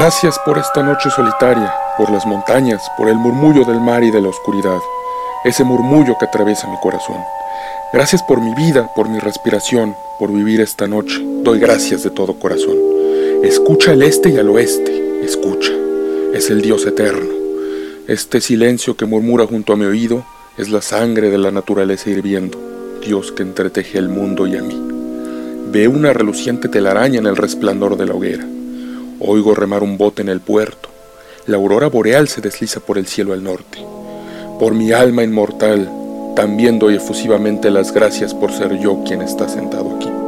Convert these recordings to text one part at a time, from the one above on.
Gracias por esta noche solitaria, por las montañas, por el murmullo del mar y de la oscuridad, ese murmullo que atraviesa mi corazón. Gracias por mi vida, por mi respiración, por vivir esta noche. Doy gracias de todo corazón. Escucha el este y al oeste, escucha. Es el Dios eterno. Este silencio que murmura junto a mi oído es la sangre de la naturaleza hirviendo, Dios que entreteje el mundo y a mí. Veo una reluciente telaraña en el resplandor de la hoguera. Oigo remar un bote en el puerto. La aurora boreal se desliza por el cielo al norte. Por mi alma inmortal, también doy efusivamente las gracias por ser yo quien está sentado aquí.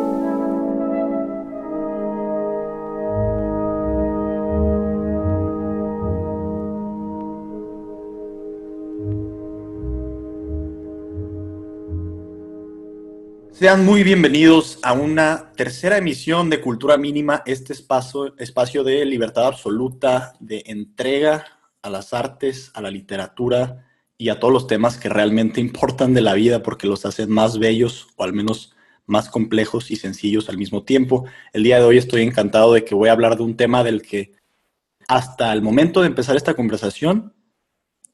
Sean muy bienvenidos a una tercera emisión de Cultura Mínima, este espacio, espacio de libertad absoluta, de entrega a las artes, a la literatura y a todos los temas que realmente importan de la vida porque los hacen más bellos o al menos más complejos y sencillos al mismo tiempo. El día de hoy estoy encantado de que voy a hablar de un tema del que hasta el momento de empezar esta conversación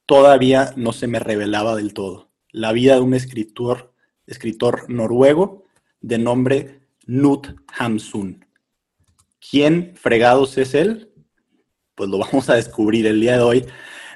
todavía no se me revelaba del todo. La vida de un escritor escritor noruego de nombre Knut Hamsun. ¿Quién fregados es él? Pues lo vamos a descubrir el día de hoy.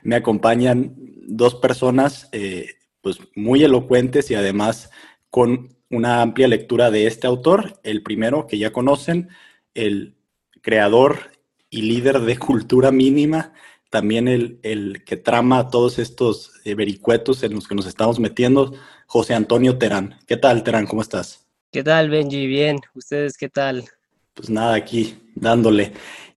Me acompañan dos personas eh, pues muy elocuentes y además con una amplia lectura de este autor. El primero que ya conocen, el creador y líder de Cultura Mínima, también el, el que trama todos estos eh, vericuetos en los que nos estamos metiendo, José Antonio Terán. ¿Qué tal, Terán? ¿Cómo estás? ¿Qué tal, Benji? Bien. ¿Ustedes qué tal? Pues nada, aquí dándole.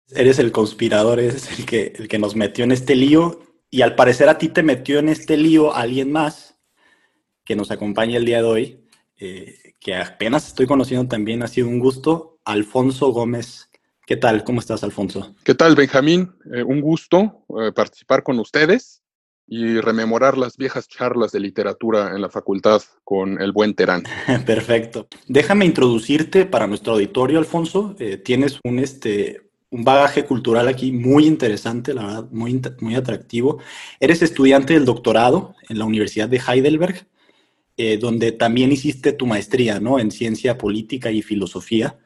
Eres el conspirador, eres el que, el que nos metió en este lío y al parecer a ti te metió en este lío alguien más que nos acompaña el día de hoy, eh, que apenas estoy conociendo también, ha sido un gusto, Alfonso Gómez. ¿Qué tal? ¿Cómo estás, Alfonso? ¿Qué tal, Benjamín? Eh, un gusto eh, participar con ustedes y rememorar las viejas charlas de literatura en la facultad con el buen Terán. Perfecto. Déjame introducirte para nuestro auditorio, Alfonso. Eh, tienes un, este, un bagaje cultural aquí muy interesante, la verdad, muy, muy atractivo. Eres estudiante del doctorado en la Universidad de Heidelberg, eh, donde también hiciste tu maestría ¿no? en ciencia política y filosofía.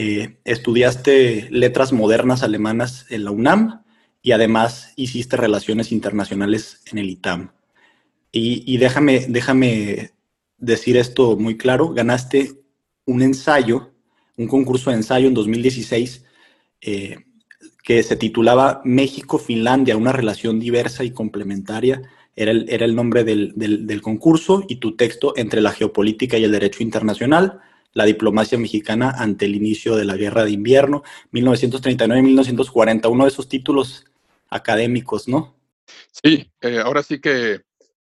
Eh, estudiaste letras modernas alemanas en la UNAM y además hiciste relaciones internacionales en el ITAM. Y, déjame, déjame decir esto muy claro, ganaste un ensayo, un concurso de ensayo en 2016 eh, que se titulaba México-Finlandia, una relación diversa y complementaria. Era el, era el nombre del, del, concurso y tu texto entre la geopolítica y el derecho internacional, la diplomacia mexicana ante el inicio de la guerra de invierno, 1939-1940, uno de esos títulos académicos, ¿no? Sí, eh, ahora sí que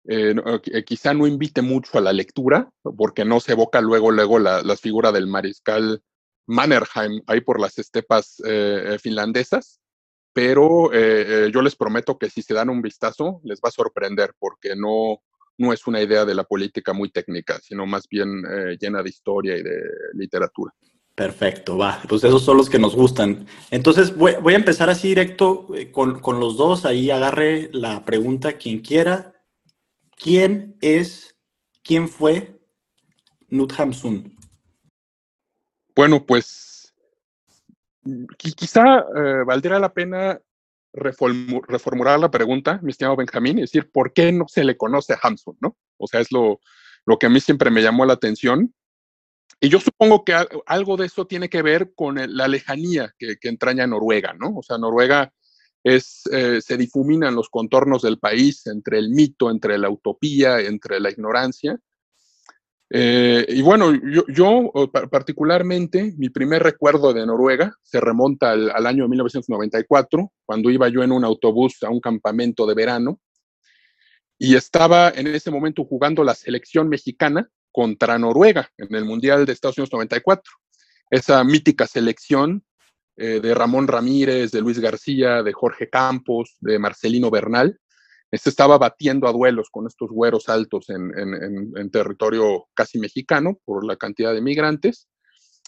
eh, eh, quizá no invite mucho a la lectura, porque no se evoca luego, luego la, figura del mariscal Mannerheim ahí por las estepas finlandesas, pero yo les prometo que si se dan un vistazo les va a sorprender, porque no, no es una idea de la política muy técnica, sino más bien llena de historia y de literatura. Perfecto, va. Pues esos son los que nos gustan. Entonces voy, a empezar así directo eh, con, los dos. Ahí agarre la pregunta quien quiera. ¿Quién es, quién fue Nut Hamsun? Bueno, pues quizá eh, valdría la pena reformular la pregunta, mi estimado Benjamín, y decir, ¿por qué no se le conoce a? ¿no? O sea, es lo, lo que a mí siempre me llamó la atención y yo supongo que algo de eso tiene que ver con la lejanía que, entraña Noruega, ¿no? O sea, Noruega es, eh, se difuminan los contornos del país entre el mito, entre la utopía, entre la ignorancia. Eh, y bueno, yo, particularmente, mi primer recuerdo de Noruega se remonta al, al, año 1994, cuando iba yo en un autobús a un campamento de verano y estaba en ese momento jugando la selección mexicana contra Noruega en el Mundial de Estados Unidos 94. Esa mítica selección eh, de Ramón Ramírez, de Luis García, de Jorge Campos, de Marcelino Bernal, este estaba batiendo a duelos con estos güeros altos en, territorio casi mexicano por la cantidad de migrantes.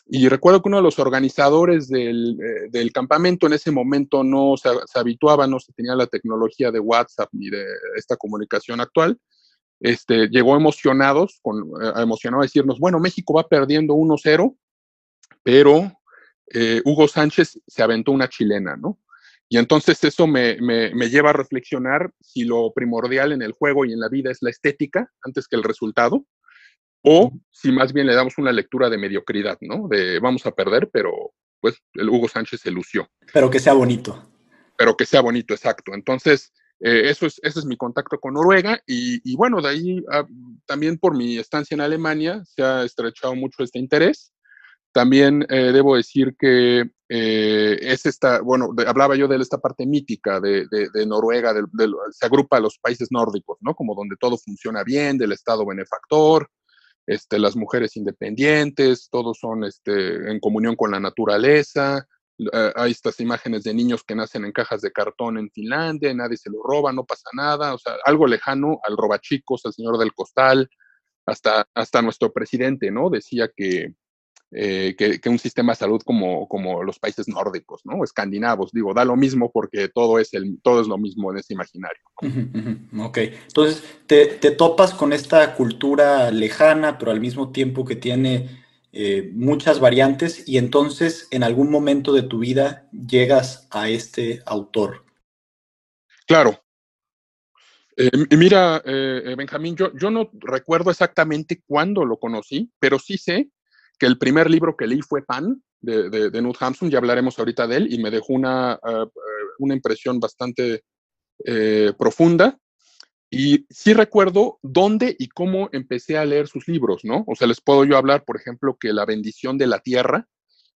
Y recuerdo que uno de los organizadores del, eh, campamento en ese momento no se, habituaba, no se tenía la tecnología de WhatsApp ni de esta comunicación actual. Este, llegó emocionados, con, eh, emocionado a decirnos, bueno, México va perdiendo 1-0, pero eh, Hugo Sánchez se aventó una chilena, ¿no? Y entonces eso me, lleva a reflexionar si lo primordial en el juego y en la vida es la estética antes que el resultado, o si más bien le damos una lectura de mediocridad, ¿no? De vamos a perder, pero pues el Hugo Sánchez se lució. Pero que sea bonito. Pero que sea bonito, exacto. Entonces, eh, eso es, ese es mi contacto con Noruega y, bueno, de ahí ah, también por mi estancia en Alemania se ha estrechado mucho este interés. También eh, debo decir que eh, es esta, bueno, hablaba yo de esta parte mítica de, Noruega, se agrupa a los países nórdicos, ¿no? Como donde todo funciona bien, del Estado benefactor, este, las mujeres independientes, todos son este, en comunión con la naturaleza. Eh, hay estas imágenes de niños que nacen en cajas de cartón en Finlandia, nadie se lo roba, no pasa nada, o sea, algo lejano al robachicos, al señor del costal, hasta, hasta nuestro presidente, ¿no? Decía que, eh, que, un sistema de salud como, como los países nórdicos, ¿no? Escandinavos, digo, da lo mismo porque todo es, el, todo es lo mismo en ese imaginario. Ok, entonces te, te, topas con esta cultura lejana, pero al mismo tiempo que tiene eh, muchas variantes y entonces en algún momento de tu vida llegas a este autor. Claro. Eh, mira, Benjamín, yo, yo no recuerdo exactamente cuándo lo conocí, pero sí sé que el primer libro que leí fue Pan, de, de, de Hampson, ya hablaremos ahorita de él, y me dejó una, ah, una impresión bastante eh, profunda. Y sí recuerdo dónde y cómo empecé a leer sus libros, ¿no? O sea, les puedo yo hablar, por ejemplo, que La bendición de la tierra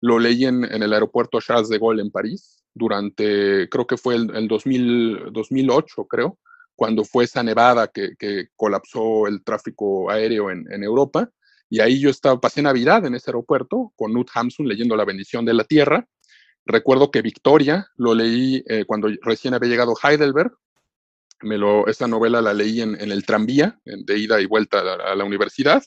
lo leí en, en el aeropuerto Charles de Gaulle en París durante, creo que fue el, el 2000, 2008, creo, cuando fue esa nevada que, que colapsó el tráfico aéreo en Europa. Y ahí yo estaba, pasé Navidad en ese aeropuerto con Nut Hamsun leyendo La bendición de la tierra. Recuerdo que Victoria lo leí eh, cuando recién había llegado Heidelberg. Me lo, esa novela la leí en, el tranvía, de ida y vuelta a, la universidad.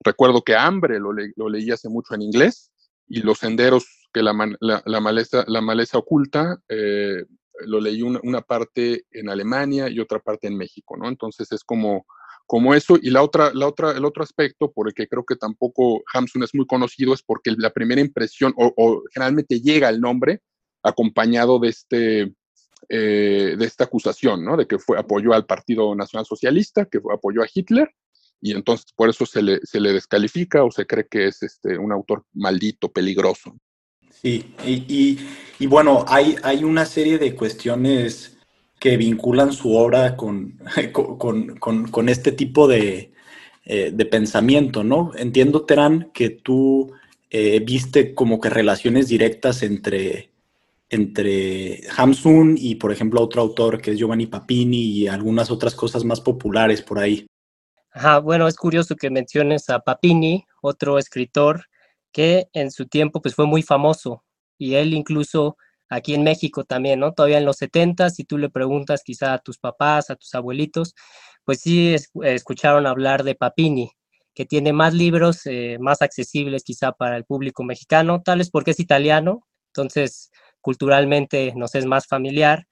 Recuerdo que Hambre lo, leí hace mucho en inglés y Los senderos que la, la, maleza, la maleza oculta eh, lo leí una, una, parte en Alemania y otra parte en México, ¿no? Entonces es como como eso. Y la otra, la otra, el otro aspecto por el que creo que tampoco Hamsun es muy conocido es porque la primera impresión, o, generalmente llega el nombre acompañado de, este, eh, de esta acusación, ¿no? De que fue, apoyó al Partido Nacional Socialista, que apoyó a Hitler, y entonces por eso se le, se le descalifica o se cree que es este, un autor maldito, peligroso. Sí, y, y, bueno, hay, hay una serie de cuestiones que vinculan su obra con, con, este tipo eh, de, pensamiento, ¿no? Entiendo, Terán, que tú eh, viste como que relaciones directas entre, entre Hamsun y, por ejemplo, otro autor que es Giovanni Papini y algunas otras cosas más populares por ahí. Ajá, bueno, es curioso que menciones a Papini, otro escritor que en su tiempo pues fue muy famoso y él incluso aquí en México también, ¿no? Todavía en los 70, si tú le preguntas quizá a tus papás, a tus abuelitos, pues sí escucharon hablar de Papini, que tiene más libros, eh, más accesibles quizá para el público mexicano, tal vez porque es italiano, entonces culturalmente nos es más familiar,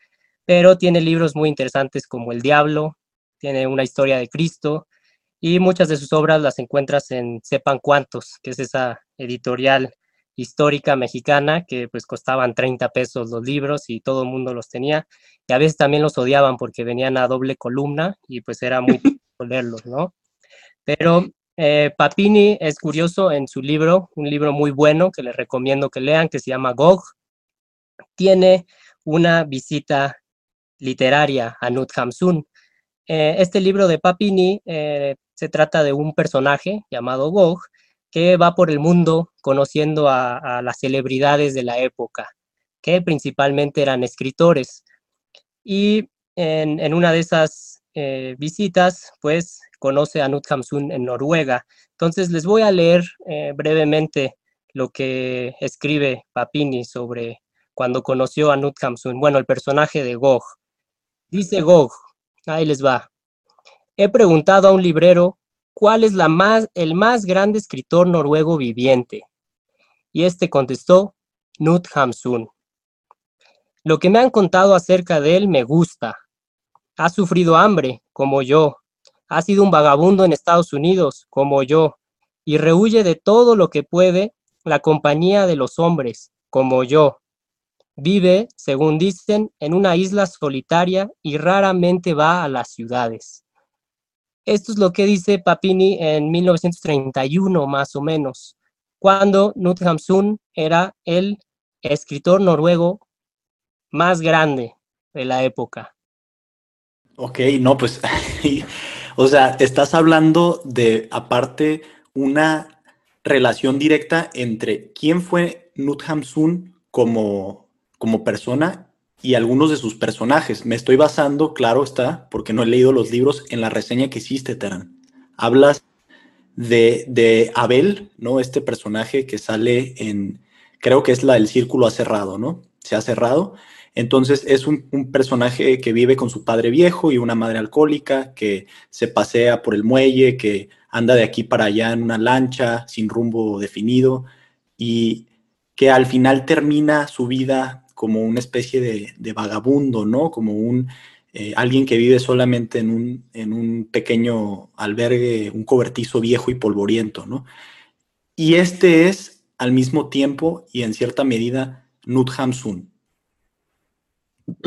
pero tiene libros muy interesantes como El Diablo, tiene una historia de Cristo, y muchas de sus obras las encuentras en Sepan Cuántos, que es esa editorial histórica mexicana que pues costaban 30 pesos los libros y todo el mundo los tenía y a veces también los odiaban porque venían a doble columna y pues era muy leerlos, ¿no? Pero eh, Papini es curioso en su libro, un libro muy bueno que les recomiendo que lean, que se llama Gog, tiene una visita literaria a Nut Hamsun. Eh, este libro de Papini eh, se trata de un personaje llamado Gog que va por el mundo conociendo a, las celebridades de la época, que principalmente eran escritores. Y en, una de esas eh, visitas, pues conoce a Knut Hamsun en Noruega. Entonces les voy a leer eh, brevemente lo que escribe Papini sobre cuando conoció a Knut Hamsun, bueno, el personaje de Gog. Dice Gog, ahí les va. He preguntado a un librero cuál es la más, el más grande escritor noruego viviente. Y este contestó, Knut Hamsun. Lo que me han contado acerca de él me gusta. Ha sufrido hambre, como yo. Ha sido un vagabundo en Estados Unidos, como yo. Y rehuye de todo lo que puede la compañía de los hombres, como yo. Vive, según dicen, en una isla solitaria y raramente va a las ciudades. Esto es lo que dice Papini en 1931, más o menos, cuando Knut Hamsun era el escritor noruego más grande de la época. Ok, no, pues, o sea, estás hablando de, aparte, una relación directa entre quién fue Knut Hamsun como, como persona y algunos de sus personajes. Me estoy basando, claro está, porque no he leído los libros, en la reseña que hiciste, Terán. Hablas de, Abel, ¿no? Este personaje que sale en, creo que es la del círculo ha cerrado, ¿no? Se ha cerrado. Entonces es un, un, personaje que vive con su padre viejo y una madre alcohólica, que se pasea por el muelle, que anda de aquí para allá en una lancha sin rumbo definido y que al final termina su vida como una especie de, vagabundo, ¿no? Como un eh, alguien que vive solamente en un, en un pequeño albergue, un cobertizo viejo y polvoriento, ¿no? Y este es al mismo tiempo y en cierta medida Nut Hamsun.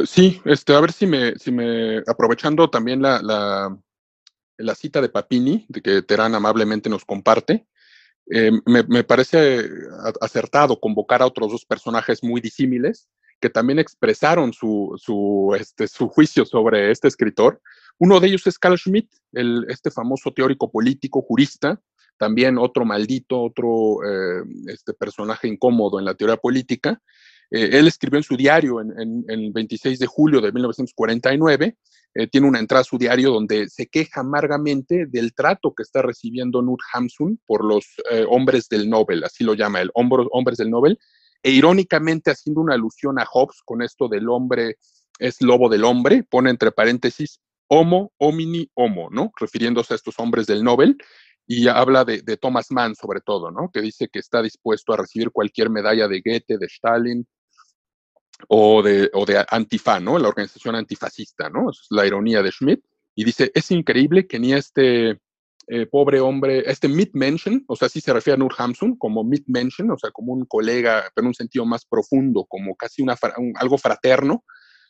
Sí, este, a ver si me, si me aprovechando también la, la, cita de Papini, de que Terán amablemente nos comparte, eh, me, me, parece acertado convocar a otros dos personajes muy disímiles, que también expresaron su, su, este, su juicio sobre este escritor. Uno de ellos es Carl Schmitt, el, este famoso teórico político, jurista, también otro maldito, otro eh, este personaje incómodo en la teoría política. Eh, él escribió en su diario en, el 26 de julio de 1949, eh, tiene una entrada a su diario donde se queja amargamente del trato que está recibiendo Knut Hamsun por los hombres del Nobel, así lo llama él, hombres del Nobel, e irónicamente haciendo una alusión a Hobbes con esto del hombre es lobo del hombre, pone entre paréntesis homo, homini, homo, ¿no? Refiriéndose a estos hombres del Nobel, y habla de, Thomas Mann sobre todo, ¿no? Que dice que está dispuesto a recibir cualquier medalla de Goethe, de Stalin o de, o de Antifa, ¿no? La organización antifascista, ¿no? es la ironía de Schmidt. Y dice, es increíble que ni este eh, pobre hombre, este Mitmenschen, o sea, sí se refiere a Nur Hamsun como Mitmenschen, o sea, como un colega, pero en un sentido más profundo, como casi una, algo fraterno.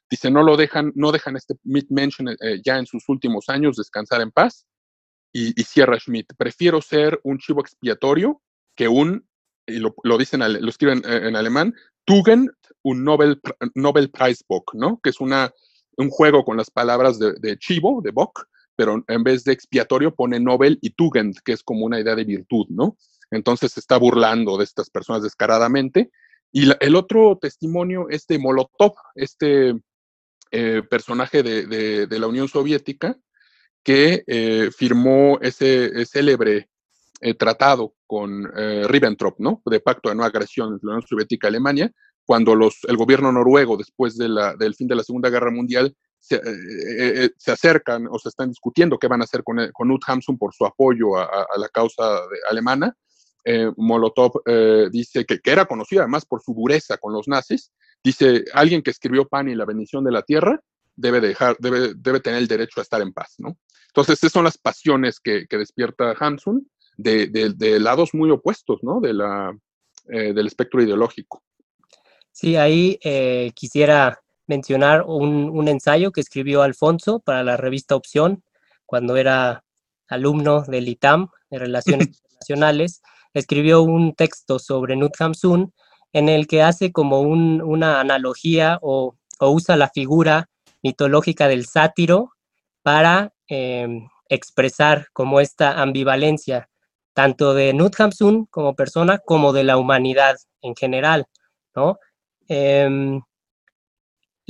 Dice, no lo dejan, no dejan este Mitmenschen eh, ya en sus últimos años descansar en paz. Y, cierra Schmidt, prefiero ser un chivo expiatorio que un, y lo, lo dicen, lo escriben eh, en, alemán, Tugend, un Nobel, Nobel Prize Bock, ¿no? Que es una, un juego con las palabras de, de chivo, de Bock, pero en vez de expiatorio pone Nobel y Tugend, que es como una idea de virtud, ¿no? Entonces se está burlando de estas personas descaradamente. Y el otro testimonio es de Molotov, este eh, personaje de, la Unión Soviética que eh, firmó ese, célebre eh, tratado con Ribbentrop, ¿no? De pacto de no agresión entre la Unión Soviética y Alemania, cuando los, el gobierno noruego, después de la, del fin de la Segunda Guerra Mundial, se, eh, eh, eh, se, acercan o se están discutiendo qué van a hacer con, con Ut Hamsun por su apoyo a, la causa alemana. Molotov dice que, que, era conocido además por su dureza con los nazis. Dice, alguien que escribió Pan y la bendición de la tierra debe, dejar, debe, debe tener el derecho a estar en paz, ¿no? Entonces, esas son las pasiones que, que despierta Hamsun de, de, lados muy opuestos, ¿no? De la, del espectro ideológico. Sí, ahí quisiera mencionar un, ensayo que escribió Alfonso para la revista Opción cuando era alumno del ITAM de Relaciones Internacionales. Escribió un texto sobre Nut Hamsun en el que hace como una analogía o, usa la figura mitológica del sátiro para em, expresar como esta ambivalencia, tanto de Knut Hamsun como persona, como de la humanidad en general, ¿no? Em,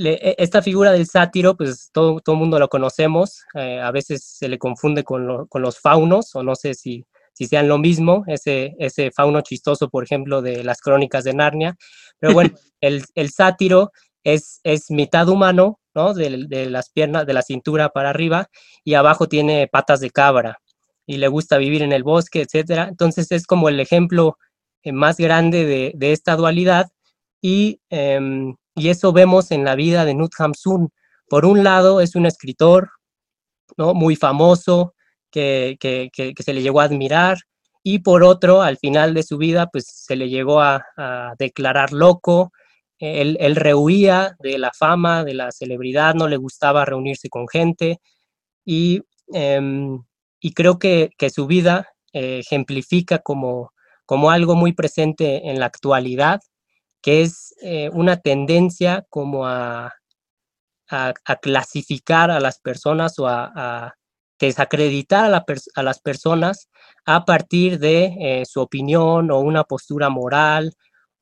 e, esta figura del sátiro, pues todo, todo mundo lo conocemos, eh, a veces se le confunde con, con, los faunos, o no sé si, si sean lo mismo, ese, ese fauno chistoso, por ejemplo, de las crónicas de Narnia, pero bueno, el, el sátiro es, es mitad humano, ¿no? De, de, las piernas, de la cintura para arriba, y abajo tiene patas de cabra, y le gusta vivir en el bosque, etcétera. Entonces es como el ejemplo eh, más grande de, de esta dualidad, y, eh, y, eso vemos en la vida de Nut Hamsun. Por un lado, es un escritor, ¿no? Muy famoso, que, que, se le llegó a admirar, y por otro, al final de su vida, pues se le llegó a, declarar loco, él, él, rehuía de la fama, de la celebridad, no le gustaba reunirse con gente y, eh, y creo que, que, su vida eh, ejemplifica como, como algo muy presente en la actualidad, que es eh, una tendencia como a, a, clasificar a las personas o a, desacreditar a, la a, las personas a partir de eh, su opinión o una postura moral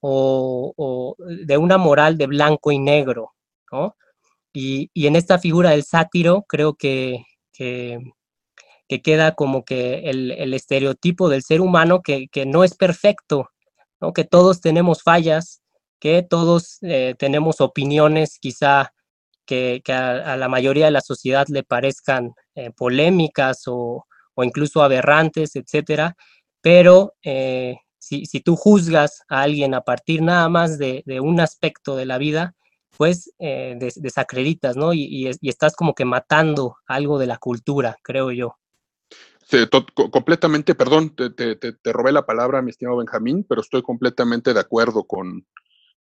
o, de una moral de blanco y negro, ¿no? Y, en esta figura del sátiro creo que, que, que queda como que el, el, estereotipo del ser humano que, que no es perfecto, ¿no? que todos tenemos fallas, que todos eh, tenemos opiniones quizá que, a, la mayoría de la sociedad le parezcan eh, polémicas o, o, incluso aberrantes, etcétera, pero eh, si, si, tú juzgas a alguien a partir nada más de, de un aspecto de la vida, pues des, desacreditas, ¿no? Y, y, estás como que matando algo de la cultura, creo yo. Completamente, perdón, te, te, robé la palabra, mi estimado Benjamín, pero estoy completamente de acuerdo con,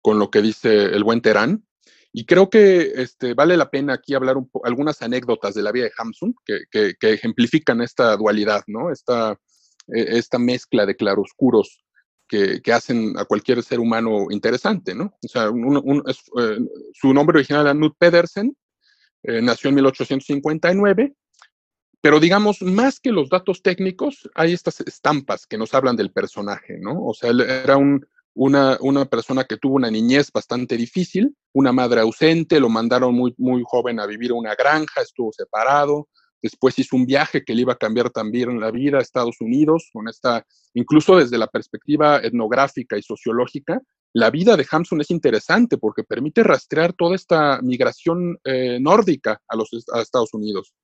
con lo que dice el buen Terán. Y creo que este, vale la pena aquí hablar un algunas anécdotas de la vida de Hamsun que, que, ejemplifican esta dualidad, ¿no? Esta, e, esta mezcla de claroscuros que, que, hacen a cualquier ser humano interesante, ¿no? O sea, es, eh, su nombre original era Knut Pedersen, eh, nació en 1859, pero digamos, más que los datos técnicos, hay estas estampas que nos hablan del personaje, ¿no? O sea, él era un, una, una persona que tuvo una niñez bastante difícil, una madre ausente, lo mandaron muy, muy joven a vivir a una granja, estuvo separado, Después hizo un viaje que le iba a cambiar también la vida a Estados Unidos, con esta, incluso desde la perspectiva etnográfica y sociológica, la vida de Hamsun es interesante porque permite rastrear toda esta migración eh, nórdica a los a Estados Unidos.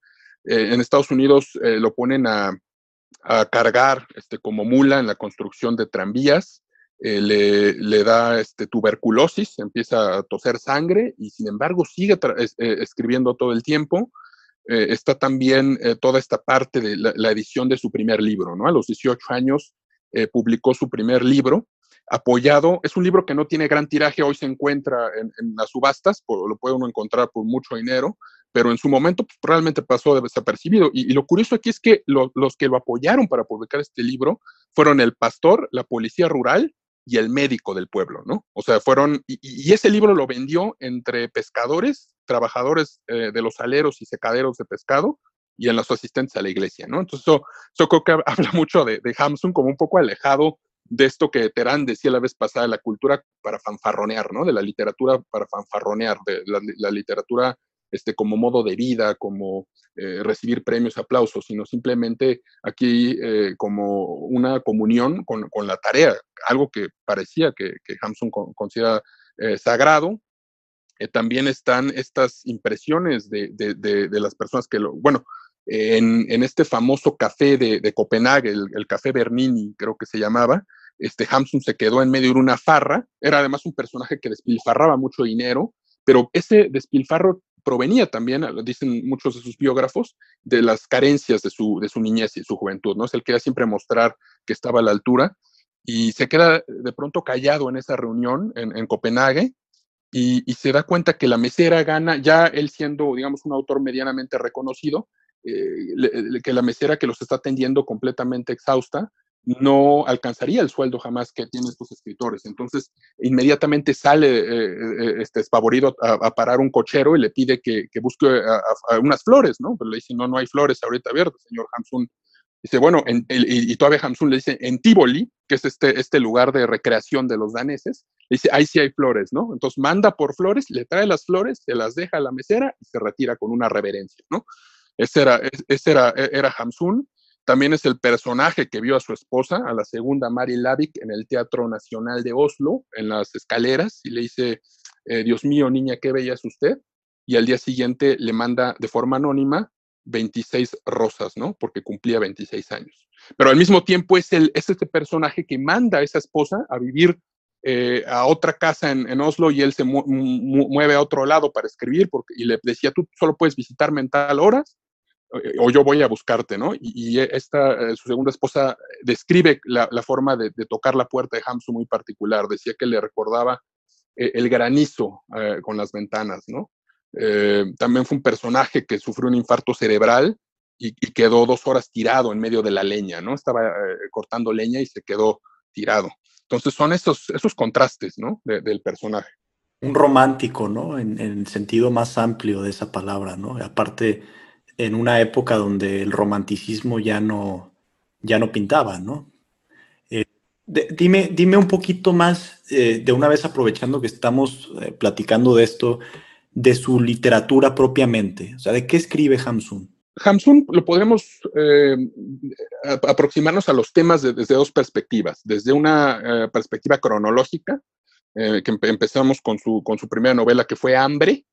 Eh, en Estados Unidos eh, lo ponen a, a, cargar este, como mula en la construcción de tranvías, eh, le, le, da este, tuberculosis, empieza a toser sangre y sin embargo sigue es, escribiendo todo el tiempo eh, está también eh, toda esta parte de la, la, edición de su primer libro, ¿no? A los 18 años eh, publicó su primer libro, apoyado, es un libro que no tiene gran tiraje, hoy se encuentra en, en las subastas, por, lo puede uno encontrar por mucho dinero, pero en su momento pues, realmente pasó desapercibido. Y, y, lo curioso aquí es que lo, los que lo apoyaron para publicar este libro fueron el pastor, la policía rural y el médico del pueblo, ¿no? O sea, fueron, y, ese libro lo vendió entre pescadores, trabajadores eh, de los aleros y secaderos de pescado y en los asistentes a la iglesia, ¿no? Entonces, eso, creo que habla mucho de, de Hamsun como un poco alejado de esto que Terán decía la vez pasada, la cultura para fanfarronear, ¿no? De la literatura para fanfarronear, de la literatura este, como modo de vida, como eh, recibir premios, aplausos, sino simplemente aquí eh, como una comunión con, con, la tarea, algo que parecía que, que Hamsun con, considera eh, sagrado. también están estas impresiones de, de, de, las personas que lo, bueno, en, en este famoso café de, Copenhague, el, el, café Bernini, creo que se llamaba, este Hamsun se quedó en medio de una farra, era además un personaje que despilfarraba mucho dinero, pero ese despilfarro provenía también, dicen muchos de sus biógrafos, de las carencias de su, de su niñez y su juventud, ¿no? Es el que quería siempre mostrar que estaba a la altura y se queda de pronto callado en esa reunión en, en Copenhague y, se da cuenta que la mesera gana, ya él siendo, digamos, un autor medianamente reconocido, eh, que la mesera que los está atendiendo completamente exhausta, no alcanzaría el sueldo jamás que tienen estos escritores. Entonces, inmediatamente sale eh, eh, este espavorido a, parar un cochero y le pide que, busque unas flores, ¿no? Pero le dice, no, no hay flores ahorita verdes, señor Hamsun. Dice, bueno, y, todavía Hamsun le dice, en Tivoli, que es este, este lugar de recreación de los daneses, le dice, ahí sí hay flores, ¿no? Entonces manda por flores, le trae las flores, se las deja a la mesera y se retira con una reverencia, ¿no? Ese era, ese era, era Hamsun. También es el personaje que vio a su esposa, a la segunda Mari Lavik, en el Teatro Nacional de Oslo, en las escaleras, y le dice, eh, Dios mío, niña, qué es usted. Y al día siguiente le manda de forma anónima 26 rosas, ¿no? Porque cumplía 26 años. Pero al mismo tiempo es, el, es este personaje que manda a esa esposa a vivir eh, a otra casa en, Oslo y él se mueve a otro lado para escribir porque, y le decía, tú solo puedes visitarme en tal horas o yo voy a buscarte, ¿no? Y, esta, eh, su segunda esposa describe la, forma de, tocar la puerta de Hamsu muy particular. Decía que le recordaba eh, el granizo eh, con las ventanas, ¿no? también fue un personaje que sufrió un infarto cerebral y, quedó dos horas tirado en medio de la leña, ¿no? Estaba cortando leña y se quedó tirado. Entonces son esos, esos contrastes, ¿no? del personaje. Un romántico, ¿no? En, en, el sentido más amplio de esa palabra, ¿no? Aparte, en una época donde el romanticismo ya no, ya no pintaba, ¿no? Eh, dime, dime un poquito más, eh, de una vez aprovechando que estamos eh, platicando de esto, de su literatura propiamente. O sea, ¿de qué escribe Hamsun? Hamsun lo podremos aproximarnos a los temas desde dos perspectivas. Desde una perspectiva cronológica, que empezamos con su, con su primera novela que fue Hambre,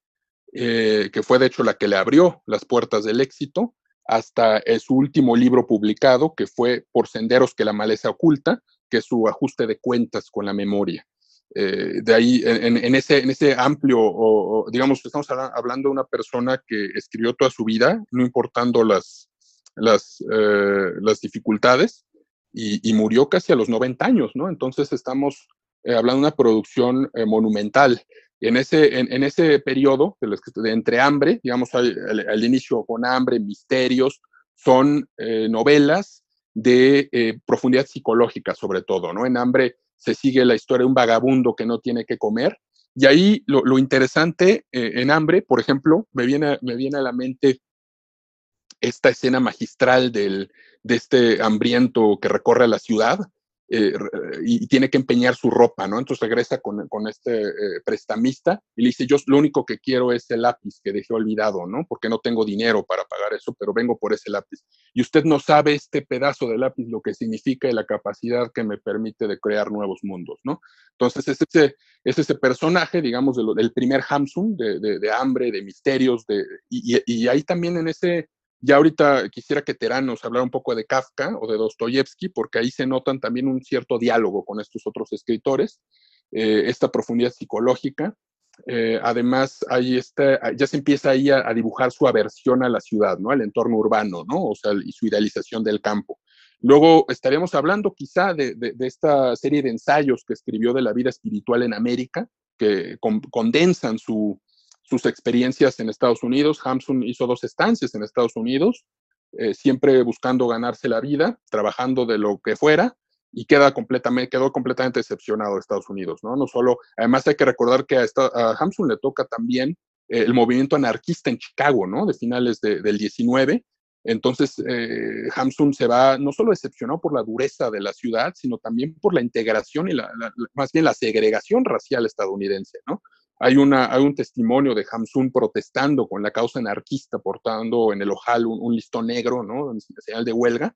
eh, que fue de hecho la que le abrió las puertas del éxito, hasta eh, su último libro publicado, que fue Por Senderos que la Maleza Oculta, que es su ajuste de cuentas con la memoria. Eh, de ahí, en, ese, en ese amplio, o, digamos, estamos hablando de una persona que escribió toda su vida, no importando las, las, las dificultades, y, murió casi a los 90 años, ¿no? Entonces estamos hablando de una producción monumental. En ese, en, ese periodo de, entre hambre, digamos al, inicio con hambre, misterios, son eh, novelas de eh, profundidad psicológica sobre todo, ¿no? En hambre se sigue la historia de un vagabundo que no tiene que comer. Y ahí lo, interesante eh, en hambre, por ejemplo, me viene, me viene a la mente esta escena magistral del, de este hambriento que recorre la ciudad eh, y tiene que empeñar su ropa, ¿no? Entonces regresa con, con este eh, prestamista y le dice, yo lo único que quiero es el lápiz que dejé olvidado, ¿no? Porque no tengo dinero para pagar eso, pero vengo por ese lápiz. Y usted no sabe este pedazo de lápiz, lo que significa y la capacidad que me permite de crear nuevos mundos, ¿no? Entonces es ese, es ese personaje, digamos, del primer Hamsun, de, de, hambre, de misterios, de, y ahí también en ese ya ahorita quisiera que Teranos hablara un poco de Kafka o de Dostoyevsky, porque ahí se notan también un cierto diálogo con estos otros escritores, eh, esta profundidad psicológica. Eh, además, ahí está, ya se empieza ahí a, dibujar su aversión a la ciudad, ¿no? Al entorno urbano, ¿no? O sea, y su idealización del campo. Luego estaríamos hablando quizá de, esta serie de ensayos que escribió de la vida espiritual en América, que condensan su, sus experiencias en Estados Unidos. Hamsun hizo dos estancias en Estados Unidos, eh, siempre buscando ganarse la vida, trabajando de lo que fuera, y queda completamente, quedó completamente decepcionado de Estados Unidos, ¿no? No solo, además hay que recordar que a, esta, Hamsun le toca también eh, el movimiento anarquista en Chicago, ¿no? De finales del 19. Entonces, eh, Hamsun se va, no solo decepcionado por la dureza de la ciudad, sino también por la integración y la, más bien la segregación racial estadounidense, ¿no? Hay, una, hay un testimonio de Hamsun protestando con la causa anarquista, portando en el ojal un, listón negro, ¿no? Señal de huelga.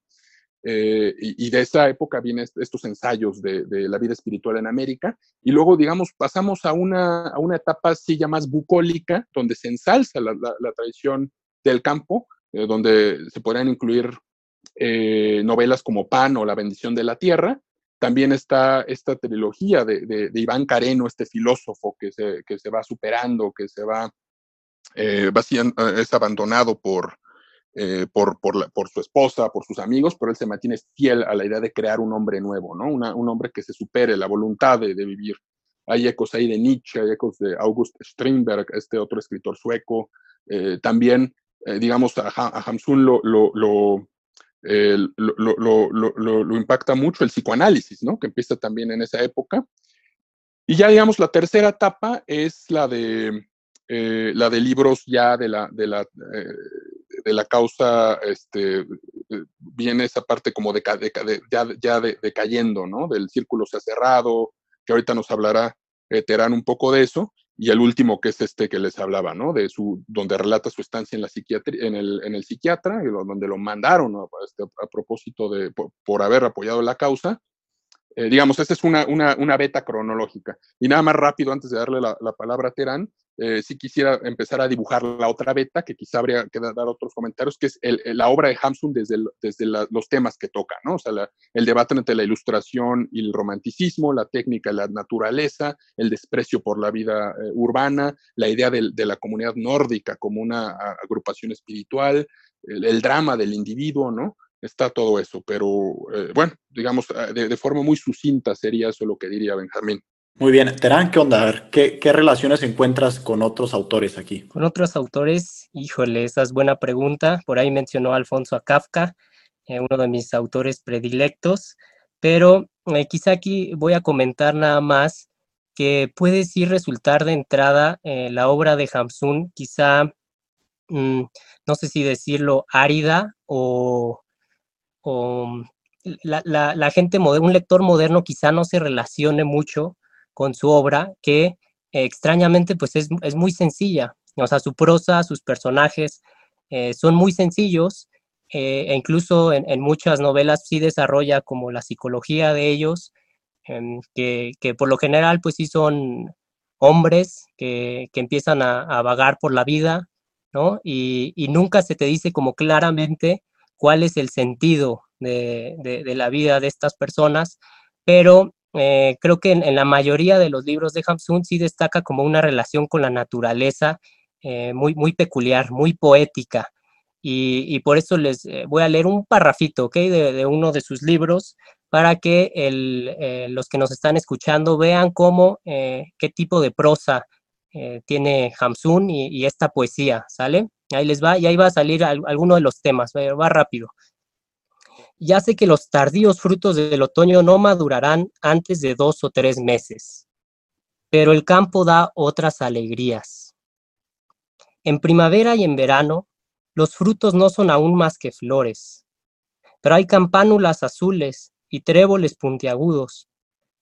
Eh, y, de esa época vienen estos ensayos de, la vida espiritual en América. Y luego, digamos, pasamos a una, a una etapa sí ya más bucólica, donde se ensalza la, tradición del campo, eh, donde se podrían incluir eh, novelas como Pan o La bendición de la tierra, también está esta trilogía de, Iván Careno, este filósofo que se, que se va superando, que se va, eh, eh, es abandonado por, eh, por, por, su esposa, por sus amigos, pero él se mantiene fiel a la idea de crear un hombre nuevo, ¿no? un hombre que se supere la voluntad de, vivir. Hay ecos ahí de Nietzsche, hay ecos de August Strindberg, este otro escritor sueco. también, digamos, a, Hamsun lo, lo, lo, impacta mucho el psicoanálisis, ¿no? Que empieza también en esa época. Y ya, digamos, la tercera etapa es la de, eh, la de libros ya de la, de la, eh, de la causa, este, viene esa parte como de, ya, ya decayendo, ¿no? Del círculo se ha cerrado, que ahorita nos hablará Terán un poco de eso y el último que es este que les hablaba, ¿no? De su, donde relata su estancia en la psiquiatría, en el, en el psiquiatra, donde lo mandaron este, a, propósito de, por, haber apoyado la causa, eh, digamos, esta es una, una, una, beta cronológica. Y nada más rápido, antes de darle la, la palabra a Terán, eh, si quisiera empezar a dibujar la otra beta, que quizá habría que dar otros comentarios, que es la obra de Hamsun desde, desde los temas que toca, ¿no? O sea, el debate entre la ilustración y el romanticismo, la técnica y la naturaleza, el desprecio por la vida eh, urbana, la idea de, la comunidad nórdica como una agrupación espiritual, el, drama del individuo, ¿no? Está todo eso, pero eh, bueno, digamos, de, de forma muy sucinta sería eso lo que diría Benjamín. Muy bien, Terán, ¿qué onda? ¿qué, relaciones encuentras con otros autores aquí? Con otros autores, híjole, esa es buena pregunta. Por ahí mencionó Alfonso a Kafka, eh, uno de mis autores predilectos, pero eh, quizá aquí voy a comentar nada más que puede sí resultar de entrada eh, la obra de Hamsun, quizá, mm, no sé si decirlo, árida o, la, la, gente, un lector moderno quizá no se relacione mucho con su obra, que extrañamente pues es, muy sencilla. O sea, su prosa, sus personajes eh, son muy sencillos eh, e incluso en, muchas novelas sí desarrolla como la psicología de ellos, em, que, por lo general pues sí son hombres que, empiezan a, vagar por la vida, ¿no? Y, nunca se te dice como claramente cuál es el sentido de, de la vida de estas personas, pero eh, creo que en, la mayoría de los libros de Hamsun sí destaca como una relación con la naturaleza eh, muy, peculiar, muy poética. Y, por eso les eh, voy a leer un parrafito ¿okay? de, uno de sus libros para que los que nos están escuchando vean cómo, qué tipo de prosa tiene Hamsun y, y, esta poesía, ¿sale? Ahí les va, y ahí va a salir alguno de los temas, va rápido. Ya sé que los tardíos frutos del otoño no madurarán antes de dos o tres meses, pero el campo da otras alegrías. En primavera y en verano, los frutos no son aún más que flores, pero hay campánulas azules y tréboles puntiagudos,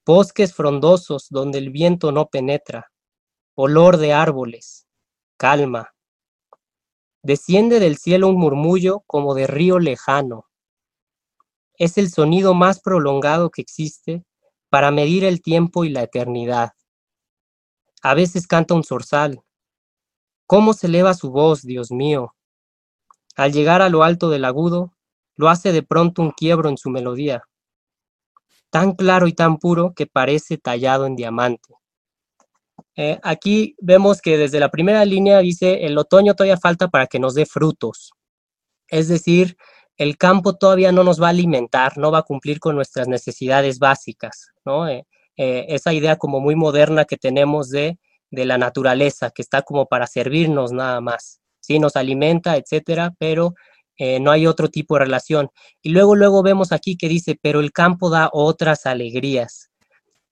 bosques frondosos donde el viento no penetra, olor de árboles, calma. Desciende del cielo un murmullo como de río lejano, es el sonido más prolongado que existe para medir el tiempo y la eternidad. A veces canta un zorzal. ¿Cómo se eleva su voz, Dios mío? Al llegar a lo alto del agudo, lo hace de pronto un quiebro en su melodía, tan claro y tan puro que parece tallado en diamante. Eh, aquí vemos que desde la primera línea dice, el otoño todavía falta para que nos dé frutos. Es decir, el campo todavía no nos va a alimentar, no va a cumplir con nuestras necesidades básicas, ¿no? Eh, eh, esa idea como muy moderna que tenemos de, de, la naturaleza, que está como para servirnos nada más, ¿sí? Nos alimenta, etcétera, pero no hay otro tipo de relación. Y luego, luego vemos aquí que dice, pero el campo da otras alegrías.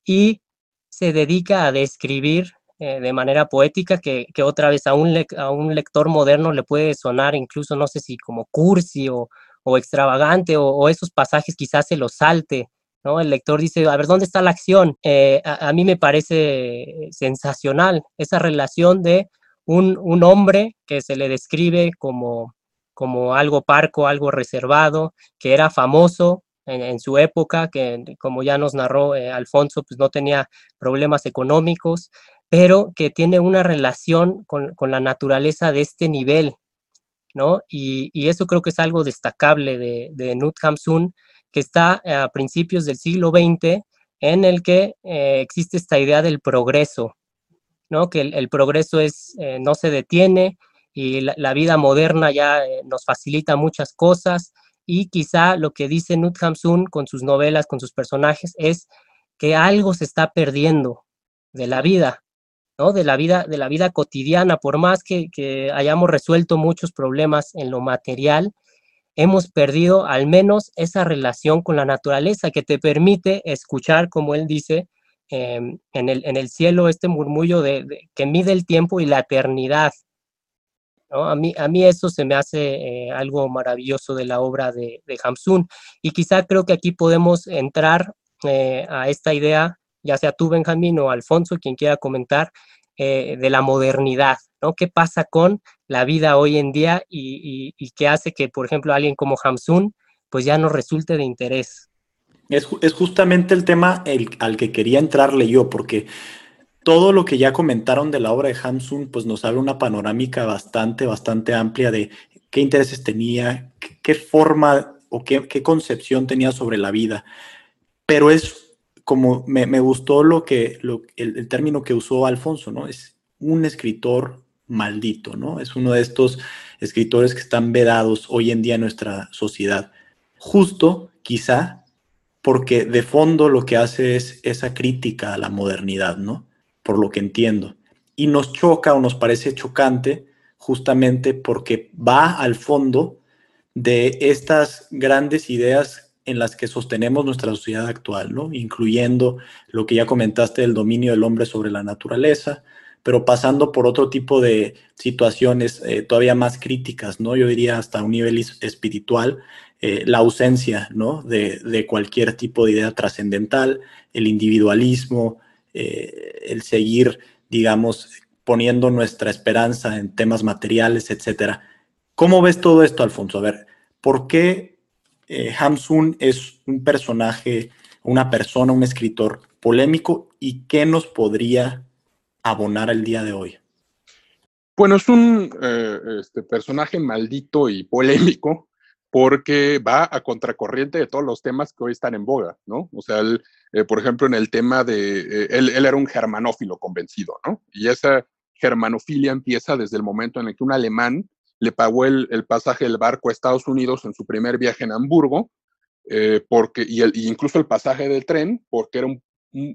Y se dedica a describir de manera poética que, que, otra vez a un, a un lector moderno le puede sonar incluso, no sé si como cursi o, o extravagante o, esos pasajes quizás se los salte, ¿no? El lector dice, a ver, ¿dónde está la acción? Eh, a, mí me parece sensacional esa relación de un, hombre que se le describe como, como algo parco, algo reservado, que era famoso en, su época, que como ya nos narró eh, Alfonso, pues no tenía problemas económicos, pero que tiene una relación con, con la naturaleza de este nivel, y, eso creo que es algo destacable de, de Knut Hamsun, que está a principios del siglo XX, en el que eh, existe esta idea del progreso, ¿no? Que el, progreso es, eh, no se detiene y la, vida moderna ya eh, nos facilita muchas cosas y quizá lo que dice Knut Hamsun con sus novelas, con sus personajes, es que algo se está perdiendo de la vida, de la vida, de la vida cotidiana, por más que, hayamos resuelto muchos problemas en lo material, hemos perdido al menos esa relación con la naturaleza que te permite escuchar, como él dice, em, en, el, en, el, cielo este murmullo de, que mide el tiempo y la eternidad. A, mí, a mí eso se me hace eh, algo maravilloso de la obra de, de Hamsun. Y quizá creo que aquí podemos entrar eh, a esta idea, ya sea tú, Benjamín, o Alfonso, quien quiera comentar, eh, de la modernidad, ¿no? ¿Qué pasa con la vida hoy en día y, qué hace que, por ejemplo, alguien como Hamsun, pues ya no resulte de interés? Es, es justamente el tema al que quería entrarle yo, porque todo lo que ya comentaron de la obra de Hamsun, pues nos abre una panorámica bastante, bastante amplia de qué intereses tenía, qué, qué forma o qué, qué, concepción tenía sobre la vida. Pero es como me, gustó lo que, el, el, término que usó Alfonso, ¿no? Es un escritor maldito, ¿no? Es uno de estos escritores que están vedados hoy en día en nuestra sociedad. Justo, quizá, porque de fondo lo que hace es esa crítica a la modernidad, ¿no? Por lo que entiendo. Y nos choca o nos parece chocante justamente porque va al fondo de estas grandes ideas en las que sostenemos nuestra sociedad actual, ¿no? incluyendo lo que ya comentaste del dominio del hombre sobre la naturaleza, pero pasando por otro tipo de situaciones eh, todavía más críticas, ¿no? yo diría hasta un nivel espiritual, eh, la ausencia ¿no? de, cualquier tipo de idea trascendental, el individualismo, eh, el seguir, digamos, poniendo nuestra esperanza en temas materiales, etc. ¿Cómo ves todo esto, Alfonso? A ver, ¿por qué eh, Hamsun es un personaje, una persona, un escritor polémico y qué nos podría abonar el día de hoy? Bueno, es un eh, este, personaje maldito y polémico porque va a contracorriente de todos los temas que hoy están en boga, ¿no? O sea, él, eh, por ejemplo, en el tema de, eh, él, él, era un germanófilo convencido, ¿no? Y esa germanofilia empieza desde el momento en el que un alemán le pagó el, el, pasaje del barco a Estados Unidos en su primer viaje en Hamburgo, eh, porque, y, el, y, incluso el pasaje del tren, porque era un,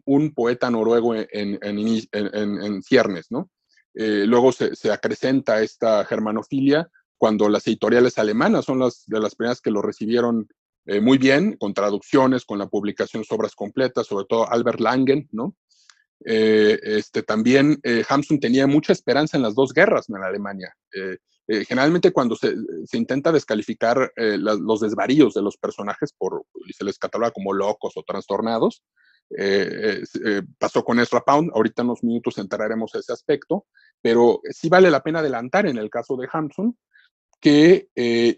un, poeta noruego en, en, en, en ciernes, ¿no? Eh, luego se, se, acrecenta esta germanofilia cuando las editoriales alemanas son las de las primeras que lo recibieron eh, muy bien, con traducciones, con la publicación de obras completas, sobre todo Albert Langen, ¿no? Eh, este, también Hamsun tenía mucha esperanza en las dos guerras en Alemania. Eh, eh, generalmente cuando se, se, intenta descalificar eh, la, los desvaríos de los personajes por, y se les cataloga como locos o trastornados, eh, pasó con Ezra Pound, ahorita en unos minutos entraremos a ese aspecto, pero sí vale la pena adelantar en el caso de Hamsun que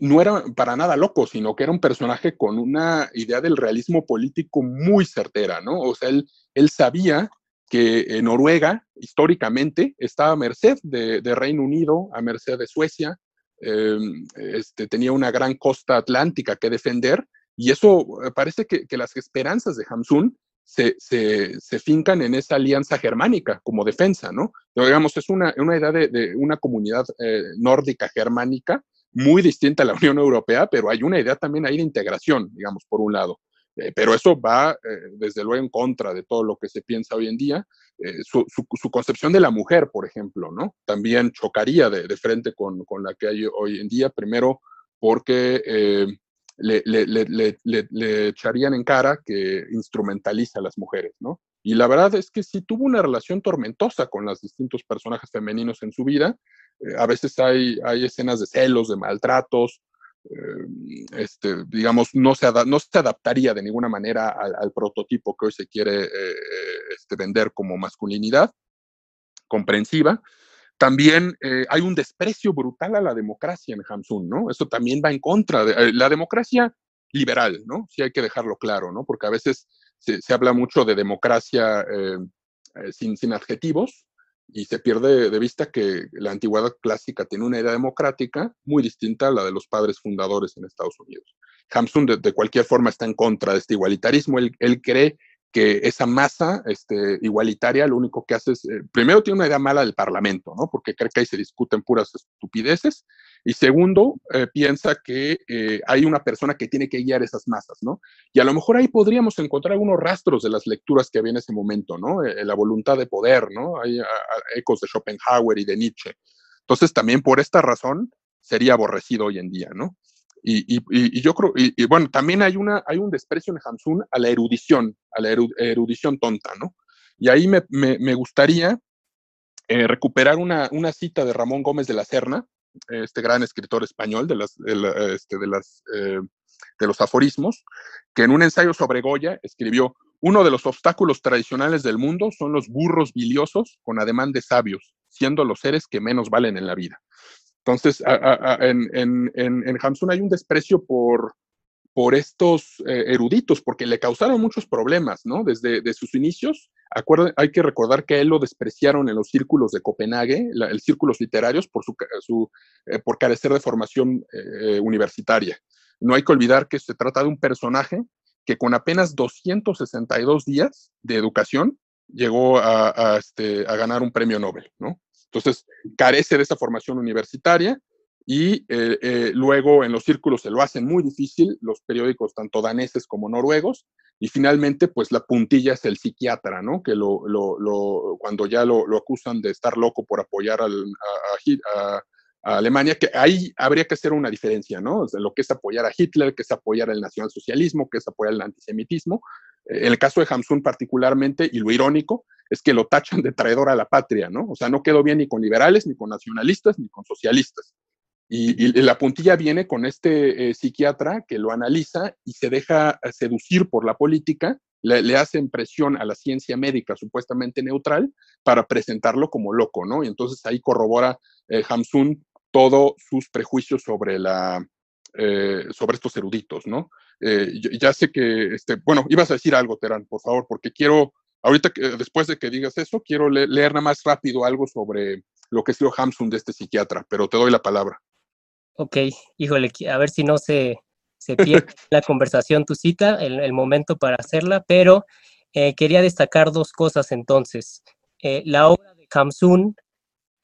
no era para nada loco, sino que era un personaje con una idea del realismo político muy certera, ¿no? O sea, él, él sabía que Noruega históricamente estaba a merced de, de, Reino Unido, a merced de Suecia, eh, este, tenía una gran costa atlántica que defender, y eso eh, parece que, que las esperanzas de Hamsun se, se, se, fincan en esa alianza germánica como defensa, ¿no? Pero, digamos, es una, una idea de, de una comunidad eh, nórdica germánica muy distinta a la Unión Europea, pero hay una idea también ahí de integración, digamos, por un lado. Eh, pero eso va, eh, desde luego, en contra de todo lo que se piensa hoy en día. Eh, su, su, concepción de la mujer, por ejemplo, ¿no? También chocaría de, de frente con, con, la que hay hoy en día, primero porque le, le, le, le, echarían en cara que instrumentaliza a las mujeres, ¿no? Y la verdad es que sí tuvo una relación tormentosa con los distintos personajes femeninos en su vida. A veces hay, hay escenas de celos, de maltratos, este, digamos, no se, no se adaptaría de ninguna manera al, prototipo que hoy se quiere eh, este, vender como masculinidad comprensiva. También eh, hay un desprecio brutal a la democracia en Hamsun, ¿no? Eso también va en contra de eh, la democracia liberal, ¿no? Sí hay que dejarlo claro, ¿no? Porque a veces se, se habla mucho de democracia sin, sin adjetivos, y se pierde de vista que la antigüedad clásica tiene una idea democrática muy distinta a la de los padres fundadores en Estados Unidos. Hamsun de, cualquier forma está en contra de este igualitarismo, él, él cree que esa masa este, igualitaria lo único que hace es, eh, primero tiene una idea mala del Parlamento, ¿no? Porque cree que ahí se discuten puras estupideces, y segundo, eh, piensa que eh, hay una persona que tiene que guiar esas masas, ¿no? Y a lo mejor ahí podríamos encontrar algunos rastros de las lecturas que había en ese momento, ¿no? La voluntad de poder, ¿no? Hay ecos de Schopenhauer y de Nietzsche. Entonces, también por esta razón sería aborrecido hoy en día, ¿no? Y, yo creo, y, bueno, también hay, una, hay un desprecio en Hamsun a la erudición, a la erudición tonta, ¿no? Y ahí me, me, gustaría eh, recuperar una, una, cita de Ramón Gómez de la Serna, este gran escritor español de, las, de, este, de, eh, de los aforismos, que en un ensayo sobre Goya escribió, uno de los obstáculos tradicionales del mundo son los burros biliosos con ademán de sabios, siendo los seres que menos valen en la vida. Entonces, en, en, en, Hamsun hay un desprecio por, por estos eh, eruditos, porque le causaron muchos problemas, ¿no? Desde de sus inicios, hay que recordar que él lo despreciaron en los círculos de Copenhague, el círculos literarios, por, su, su eh, por carecer de formación eh, universitaria. No hay que olvidar que se trata de un personaje que con apenas 262 días de educación llegó a, a, este, a ganar un premio Nobel, ¿no? Entonces, carece de esa formación universitaria y eh, eh, luego en los círculos se lo hacen muy difícil, los periódicos tanto daneses como noruegos, y finalmente, pues la puntilla es el psiquiatra, ¿no? Que lo, lo, lo cuando ya lo, acusan de estar loco por apoyar al, a, a, Alemania, que ahí habría que hacer una diferencia, ¿no? lo que es apoyar a Hitler, que es apoyar el nacionalsocialismo, que es apoyar el antisemitismo. En el caso de Hamsun particularmente, y lo irónico, es que lo tachan de traidor a la patria, ¿no? O sea, no quedó bien ni con liberales, ni con nacionalistas, ni con socialistas. Y, la puntilla viene con este eh, psiquiatra que lo analiza y se deja seducir por la política, le, le hacen presión a la ciencia médica supuestamente neutral para presentarlo como loco, ¿no? Y entonces ahí corrobora eh, Hamsun todos sus prejuicios sobre, la, eh, sobre estos eruditos, ¿no? Eh, ya sé que, este, bueno, ibas a decir algo, Terán, por favor, porque quiero, ahorita, después de que digas eso, quiero leer nada más rápido algo sobre lo que es lo Hamsun de este psiquiatra, pero te doy la palabra. Ok, híjole, a ver si no se, se pierde la conversación tu cita, el, el, momento para hacerla, pero eh, quería destacar dos cosas entonces. Eh, la obra de Hamsun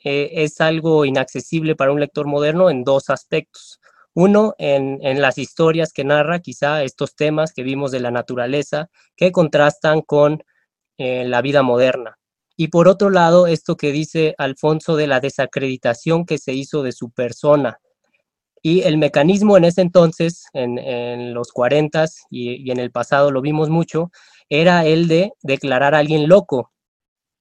eh, es algo inaccesible para un lector moderno en dos aspectos. Uno, en, las historias que narra, quizá estos temas que vimos de la naturaleza, que contrastan con eh, la vida moderna. Y por otro lado, esto que dice Alfonso de la desacreditación que se hizo de su persona. Y el mecanismo en ese entonces, en, los 40 y, y en el pasado lo vimos mucho, era el de declarar a alguien loco.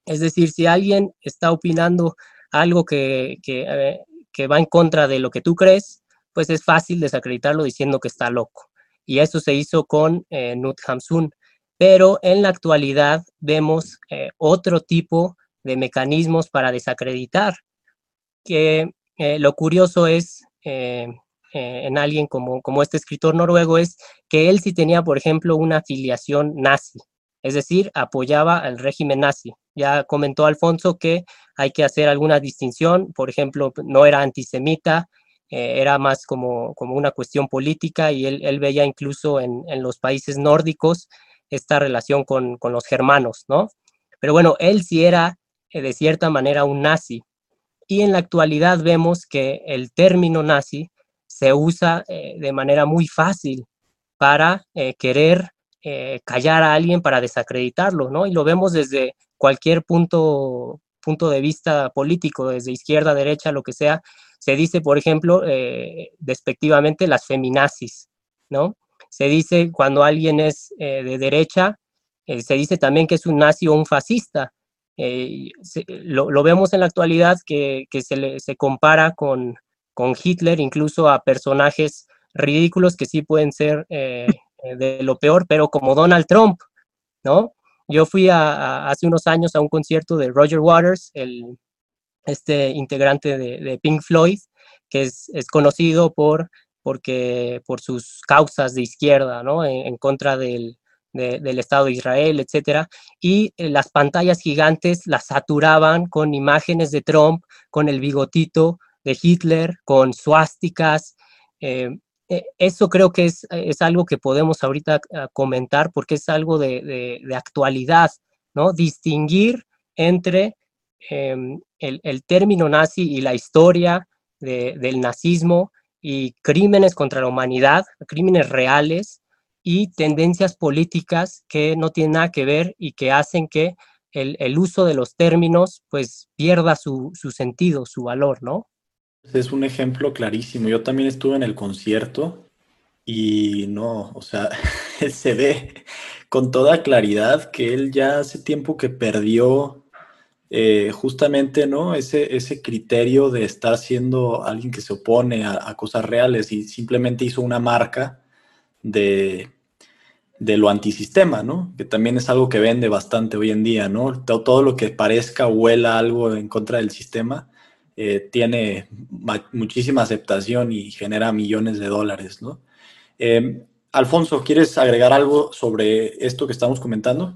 Es decir, si alguien está opinando algo que, eh, que, va en contra de lo que tú crees, pues es fácil desacreditarlo diciendo que está loco. Y eso se hizo con eh, Nut Hamsun. Pero en la actualidad vemos eh, otro tipo de mecanismos para desacreditar, que lo curioso es en alguien como, como este escritor noruego es que él sí tenía, por ejemplo, una afiliación nazi, es decir, apoyaba al régimen nazi. Ya comentó Alfonso que hay que hacer alguna distinción, por ejemplo, no era antisemita, eh, era más como, como una cuestión política y él, veía incluso en, los países nórdicos esta relación con, los germanos, ¿no? Pero bueno, él sí era eh, de cierta manera un nazi. Y en la actualidad vemos que el término nazi se usa eh, de manera muy fácil para querer callar a alguien, para desacreditarlo, ¿no? Y lo vemos desde cualquier punto, punto de vista político, desde izquierda, derecha, lo que sea, se dice, por ejemplo, eh, despectivamente las feminazis, ¿no? Se dice cuando alguien es eh, de derecha, eh, se dice también que es un nazi o un fascista. lo, vemos en la actualidad que, se, se compara con, con Hitler, incluso a personajes ridículos que sí pueden ser de lo peor, pero como Donald Trump, ¿no? Yo fui hace unos años a un concierto de Roger Waters, el, este integrante de, Pink Floyd, que es, conocido por, porque, por sus causas de izquierda, ¿no? En, contra del, del, Estado de Israel, etc. Y eh, las pantallas gigantes las saturaban con imágenes de Trump, con el bigotito de Hitler, con suásticas. Eh, eh, eso creo que es, es, algo que podemos ahorita ah, comentar porque es algo de, de, actualidad, ¿no? Distinguir entre em, el, el, término nazi y la historia de, del nazismo y crímenes contra la humanidad, crímenes reales y tendencias políticas que no tienen nada que ver y que hacen que el, el uso de los términos pues pierda su, su sentido, su valor, ¿no? Es un ejemplo clarísimo. Yo también estuve en el concierto Y no, o sea, se ve con toda claridad que él ya hace tiempo que perdió eh, justamente, ¿no? Ese, ese criterio de estar siendo alguien que se opone a, cosas reales y simplemente hizo una marca de, de, lo antisistema, ¿no? Que también es algo que vende bastante hoy en día, ¿no? Todo, todo lo que parezca o huela algo en contra del sistema eh, tiene muchísima aceptación y genera millones de dólares, ¿no? Eh, Alfonso, ¿quieres agregar algo sobre esto que estamos comentando?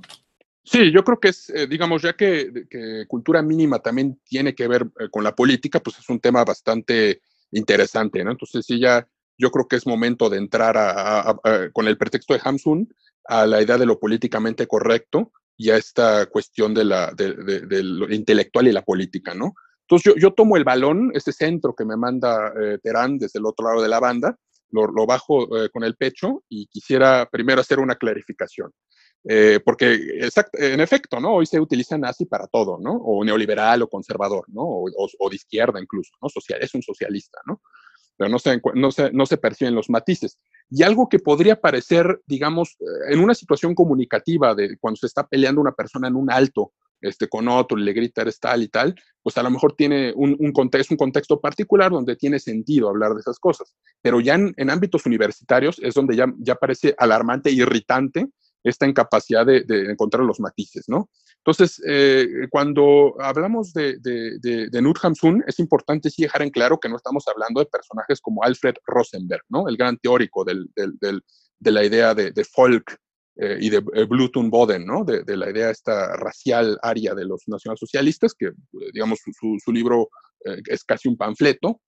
Sí, yo creo que es, eh, digamos, ya que, cultura mínima también tiene que ver eh, con la política, pues es un tema bastante interesante, ¿no? Entonces sí, ya yo creo que es momento de entrar con el pretexto de Hamsun a la idea de lo políticamente correcto y a esta cuestión de, la, de, lo intelectual y la política, ¿no? Entonces yo, yo tomo el balón, ese centro que me manda eh, Terán desde el otro lado de la banda, lo bajo con el pecho y quisiera primero hacer una clarificación. Eh, porque en efecto, ¿no? Hoy se utiliza nazi para todo, ¿no? O neoliberal o conservador, ¿no? O, de izquierda incluso, ¿no? Social, es un socialista, ¿no? Pero no se, no, se, no se perciben los matices. Y algo que podría parecer, digamos, en una situación comunicativa de cuando se está peleando una persona en un alto este, con otro y le grita eres tal y tal, pues a lo mejor tiene un, un, contexto, un contexto particular donde tiene sentido hablar de esas cosas. Pero ya en, en ámbitos universitarios es donde ya, ya parece alarmante, irritante esta incapacidad de, encontrar los matices, ¿no? Entonces, eh, cuando hablamos de, de, de, Hamsun, es importante sí dejar en claro que no estamos hablando de personajes como Alfred Rosenberg, ¿no? El gran teórico del, del, de la idea de, folk eh, y de eh, Bluetooth Boden, ¿no? De, la idea esta racial aria de los nacionalsocialistas, que, digamos, su, su libro es casi un panfleto.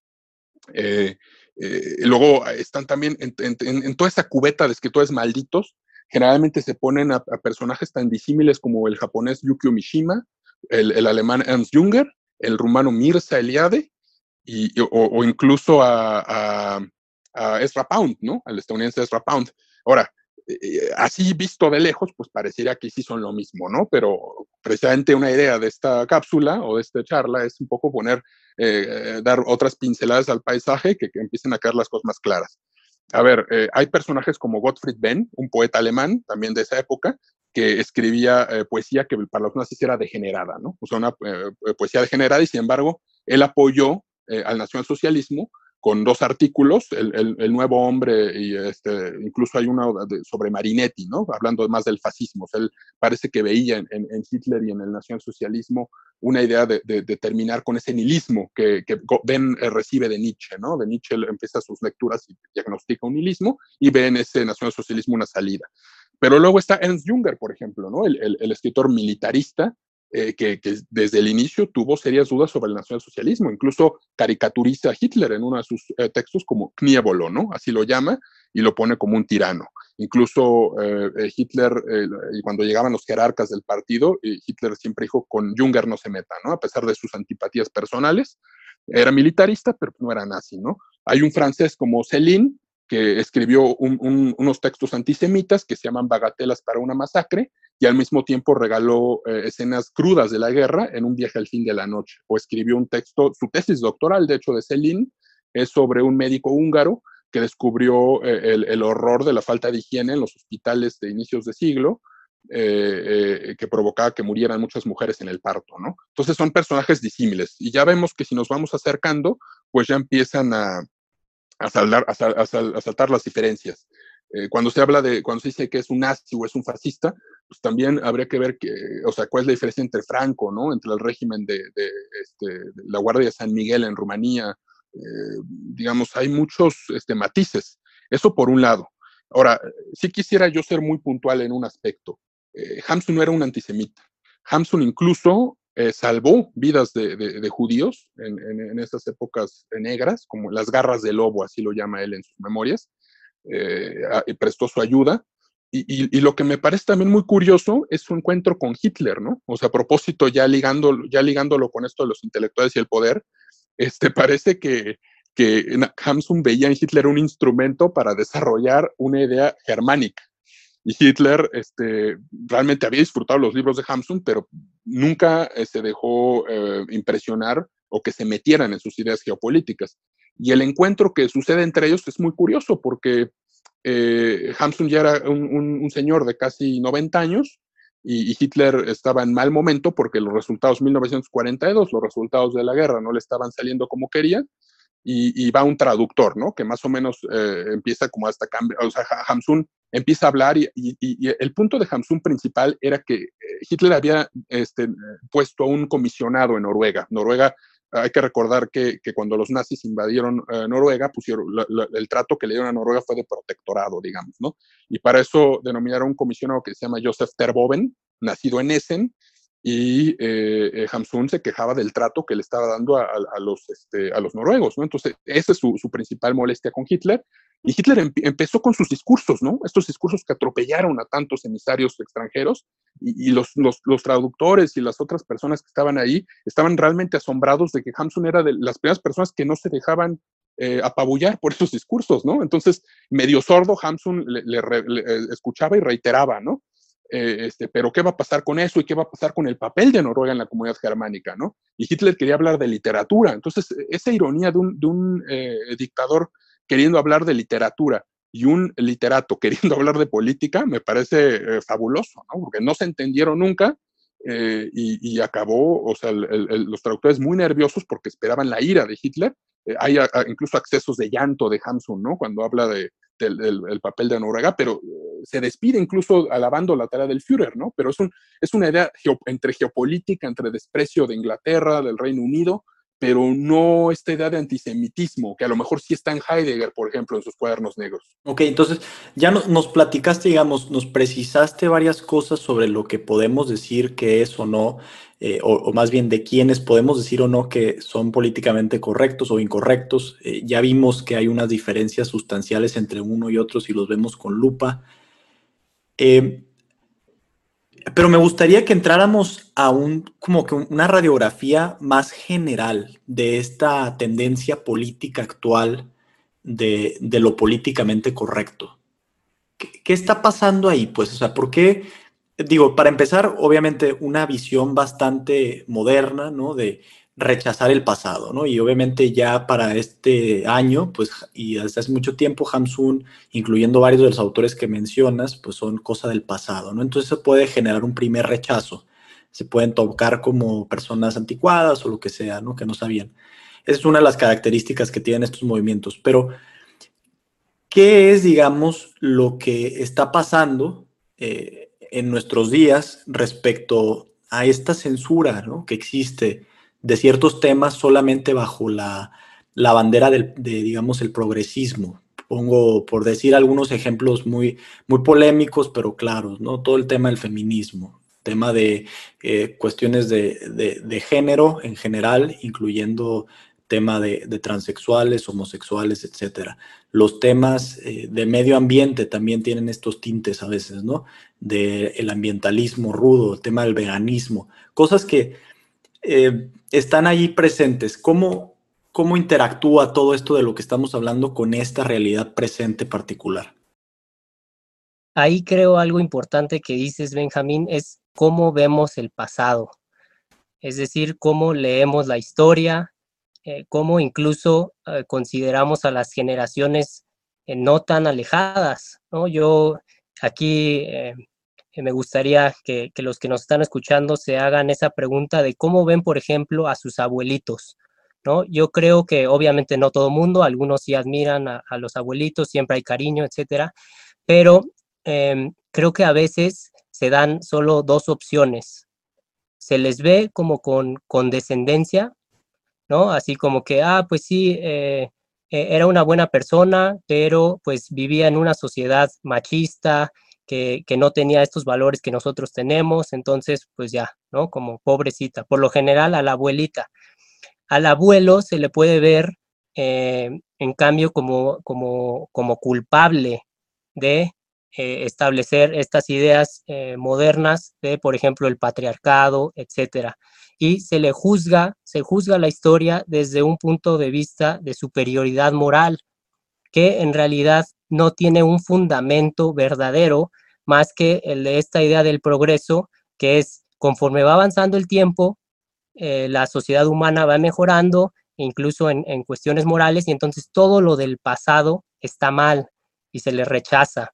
luego están también en, en, en, toda esa cubeta de escritores malditos, Generalmente se ponen a, personajes tan disímiles como el japonés Yukio Mishima, el, alemán Ernst Junger, el rumano Mirza Eliade, y, o, incluso a, a, Ezra Pound, ¿no? Al estadounidense Ezra Pound. Ahora, eh, eh, así visto de lejos, pues parecería que sí son lo mismo, ¿no? Pero precisamente una idea de esta cápsula o de esta charla es un poco poner, eh, dar otras pinceladas al paisaje que, que empiecen a quedar las cosas más claras. A ver, eh, hay personajes como Gottfried Benn, un poeta alemán también de esa época, que escribía eh, poesía que para los nazis era degenerada, ¿no? O sea, una eh, poesía degenerada y sin embargo él apoyó al nacionalsocialismo con dos artículos, el, el, nuevo hombre y este, incluso hay uno sobre Marinetti, ¿no? Hablando más del fascismo. él parece que veía en, en, Hitler y en el nacionalsocialismo una idea de, de, terminar con ese nihilismo que, que Ben eh, recibe de Nietzsche, ¿no? De Nietzsche empieza sus lecturas y diagnostica un nihilismo y ve en ese nacionalsocialismo una salida. Pero luego está Ernst Junger, por ejemplo, ¿no? El, el, el escritor militarista eh, que, desde el inicio tuvo serias dudas sobre el nacionalsocialismo. Incluso caricaturiza a Hitler en uno de sus eh, textos como Kniebolo, ¿no? Así lo llama y lo pone como un tirano. Incluso eh, Hitler, y cuando llegaban los jerarcas del partido, Hitler siempre dijo, con Junger no se meta, ¿no? A pesar de sus antipatías personales. Era militarista, pero no era nazi, ¿no? Hay un francés como Céline, que escribió unos textos antisemitas que se llaman Bagatelas para una masacre, y al mismo tiempo regaló eh, escenas crudas de la guerra en un viaje al fin de la noche, o escribió un texto, su tesis doctoral, de hecho, de Celine, es sobre un médico húngaro que descubrió eh, el, horror de la falta de higiene en los hospitales de inicios de siglo, eh, que provocaba que murieran muchas mujeres en el parto, ¿no? Entonces son personajes disímiles, y ya vemos que si nos vamos acercando, pues ya empiezan a, a, saldar, a, saltar las diferencias. cuando se habla de, cuando se dice que es un nazi o es un fascista, pues también habría que ver que, o sea, cuál es la diferencia entre Franco, ¿no? Entre el régimen de, este, la Guardia de San Miguel en Rumanía. Eh, digamos, hay muchos este, matices. Eso por un lado. Ahora, sí quisiera yo ser muy puntual en un aspecto. Eh, Hamsun no era un antisemita. Hamsun incluso eh, salvó vidas de, judíos en, en, esas épocas negras, como las garras del lobo, así lo llama él en sus memorias, y prestó su ayuda. Y, lo que me parece también muy curioso es su encuentro con Hitler, ¿no? O sea, a propósito, ya, ligando, ya ligándolo con esto de los intelectuales y el poder, este, parece que, que Hamsun veía en Hitler un instrumento para desarrollar una idea germánica. Y Hitler este, realmente había disfrutado los libros de Hamsun, pero nunca se este, dejó eh, impresionar o que se metieran en sus ideas geopolíticas. Y el encuentro que sucede entre ellos es muy curioso porque eh, Hamsun ya era un, señor de casi 90 años y, Hitler estaba en mal momento porque los resultados 1942, los resultados de la guerra no le estaban saliendo como quería y, va un traductor, ¿no? Que más o menos eh, empieza como hasta cambio, o sea, Hamsun empieza a hablar y, el punto de Hamsun principal era que eh, Hitler había este, puesto a un comisionado en Noruega. Noruega hay que recordar que, cuando los nazis invadieron eh, Noruega, pusieron el trato que le dieron a Noruega fue de protectorado, digamos, ¿no? Y para eso denominaron un comisionado que se llama Joseph Terboven, nacido en Essen, y eh, eh, Hamsun se quejaba del trato que le estaba dando a, los, este, a los noruegos, ¿no? Entonces, esa es su, principal molestia con Hitler. Y Hitler empezó con sus discursos, ¿no? Estos discursos que atropellaron a tantos emisarios extranjeros y, los, los, traductores y las otras personas que estaban ahí estaban realmente asombrados de que Hamsun era de las primeras personas que no se dejaban eh, apabullar por esos discursos, ¿no? Entonces, medio sordo, Hamsun le, escuchaba y reiteraba, ¿no? Eh, este, pero ¿qué va a pasar con eso y qué va a pasar con el papel de Noruega en la comunidad germánica? ¿no? Y Hitler quería hablar de literatura. Entonces, esa ironía de un, eh, dictador queriendo hablar de literatura y un literato queriendo hablar de política me parece eh, fabuloso, ¿no? porque no se entendieron nunca y, acabó, o sea, los traductores muy nerviosos porque esperaban la ira de Hitler. hay incluso accesos de llanto de Hamsun, ¿no? Cuando habla de, del, papel de Noruega, pero eh, se despide incluso alabando la tarea del Führer, ¿no? Pero es, un, es una idea entre geopolítica, entre desprecio de Inglaterra, del Reino Unido, pero no esta idea de antisemitismo, que a lo mejor sí está en Heidegger, por ejemplo, en sus cuadernos negros. Ok, entonces ya nos platicaste, digamos, nos precisaste varias cosas sobre lo que podemos decir que es o no eh, o, más bien de quiénes podemos decir o no que son políticamente correctos o incorrectos. Eh, ya vimos que hay unas diferencias sustanciales entre uno y otro si los vemos con lupa. Eh, pero me gustaría que entráramos a un, como que una radiografía más general de esta tendencia política actual de, lo políticamente correcto. ¿Qué, ¿Qué, está pasando ahí? Pues, o sea, ¿por qué digo, para empezar, obviamente una visión bastante moderna, ¿no? De rechazar el pasado, ¿no? Y obviamente ya para este año, pues, y desde hace mucho tiempo, Hamsun, incluyendo varios de los autores que mencionas, pues son cosa del pasado, ¿no? Entonces se puede generar un primer rechazo. Se pueden tocar como personas anticuadas o lo que sea, ¿no? Que no sabían. Esa es una de las características que tienen estos movimientos. Pero, ¿qué es, digamos, lo que está pasando? Eh, en nuestros días respecto a esta censura ¿no? que existe de ciertos temas solamente bajo la, la bandera del, de, digamos, el progresismo. Pongo, por decir algunos ejemplos muy, muy polémicos, pero claros, ¿no? Todo el tema del feminismo, tema de eh, cuestiones de, de, género en general, incluyendo tema de, transexuales, homosexuales, etcétera. Los temas eh, de medio ambiente también tienen estos tintes a veces, ¿no? Del el ambientalismo rudo, el tema del veganismo, cosas que eh, están allí presentes. ¿Cómo, ¿Cómo interactúa todo esto de lo que estamos hablando con esta realidad presente particular? Ahí creo algo importante que dices, Benjamín, es cómo vemos el pasado. Es decir, cómo leemos la historia, eh, cómo incluso eh, consideramos a las generaciones eh, no tan alejadas. ¿no? Yo aquí me gustaría que, los que nos están escuchando se hagan esa pregunta de cómo ven, por ejemplo, a sus abuelitos. ¿no? Yo creo que obviamente no todo mundo, algunos sí admiran a, los abuelitos, siempre hay cariño, etcétera, pero em, creo que a veces se dan solo dos opciones. Se les ve como con condescendencia ¿no? Así como que, ah, pues sí, eh, eh, era una buena persona, pero pues vivía en una sociedad machista, que, no tenía estos valores que nosotros tenemos, entonces, pues ya, ¿no? Como pobrecita, por lo general a la abuelita. Al abuelo se le puede ver, eh, en cambio, como, como, como culpable de establecer estas ideas modernas de, por ejemplo, el patriarcado, etcétera y se le juzga, se juzga la historia desde un punto de vista de superioridad moral, que en realidad no tiene un fundamento verdadero más que el de esta idea del progreso, que es conforme va avanzando el tiempo, eh, la sociedad humana va mejorando, incluso en, en cuestiones morales, y entonces todo lo del pasado está mal. y se le rechaza.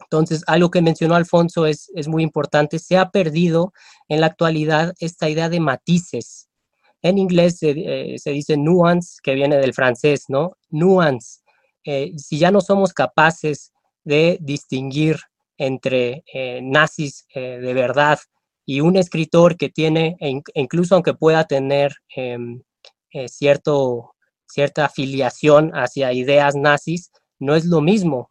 Entonces, algo que mencionó Alfonso es, es muy importante. Se ha perdido en la actualidad esta idea de matices. En inglés se, eh, dice nuance, que viene del francés, ¿no? Nuance. Eh, si ya no somos capaces de distinguir entre eh, nazis de verdad y un escritor que tiene, e incluso aunque pueda tener em, cierto, cierta afiliación hacia ideas nazis, no es lo mismo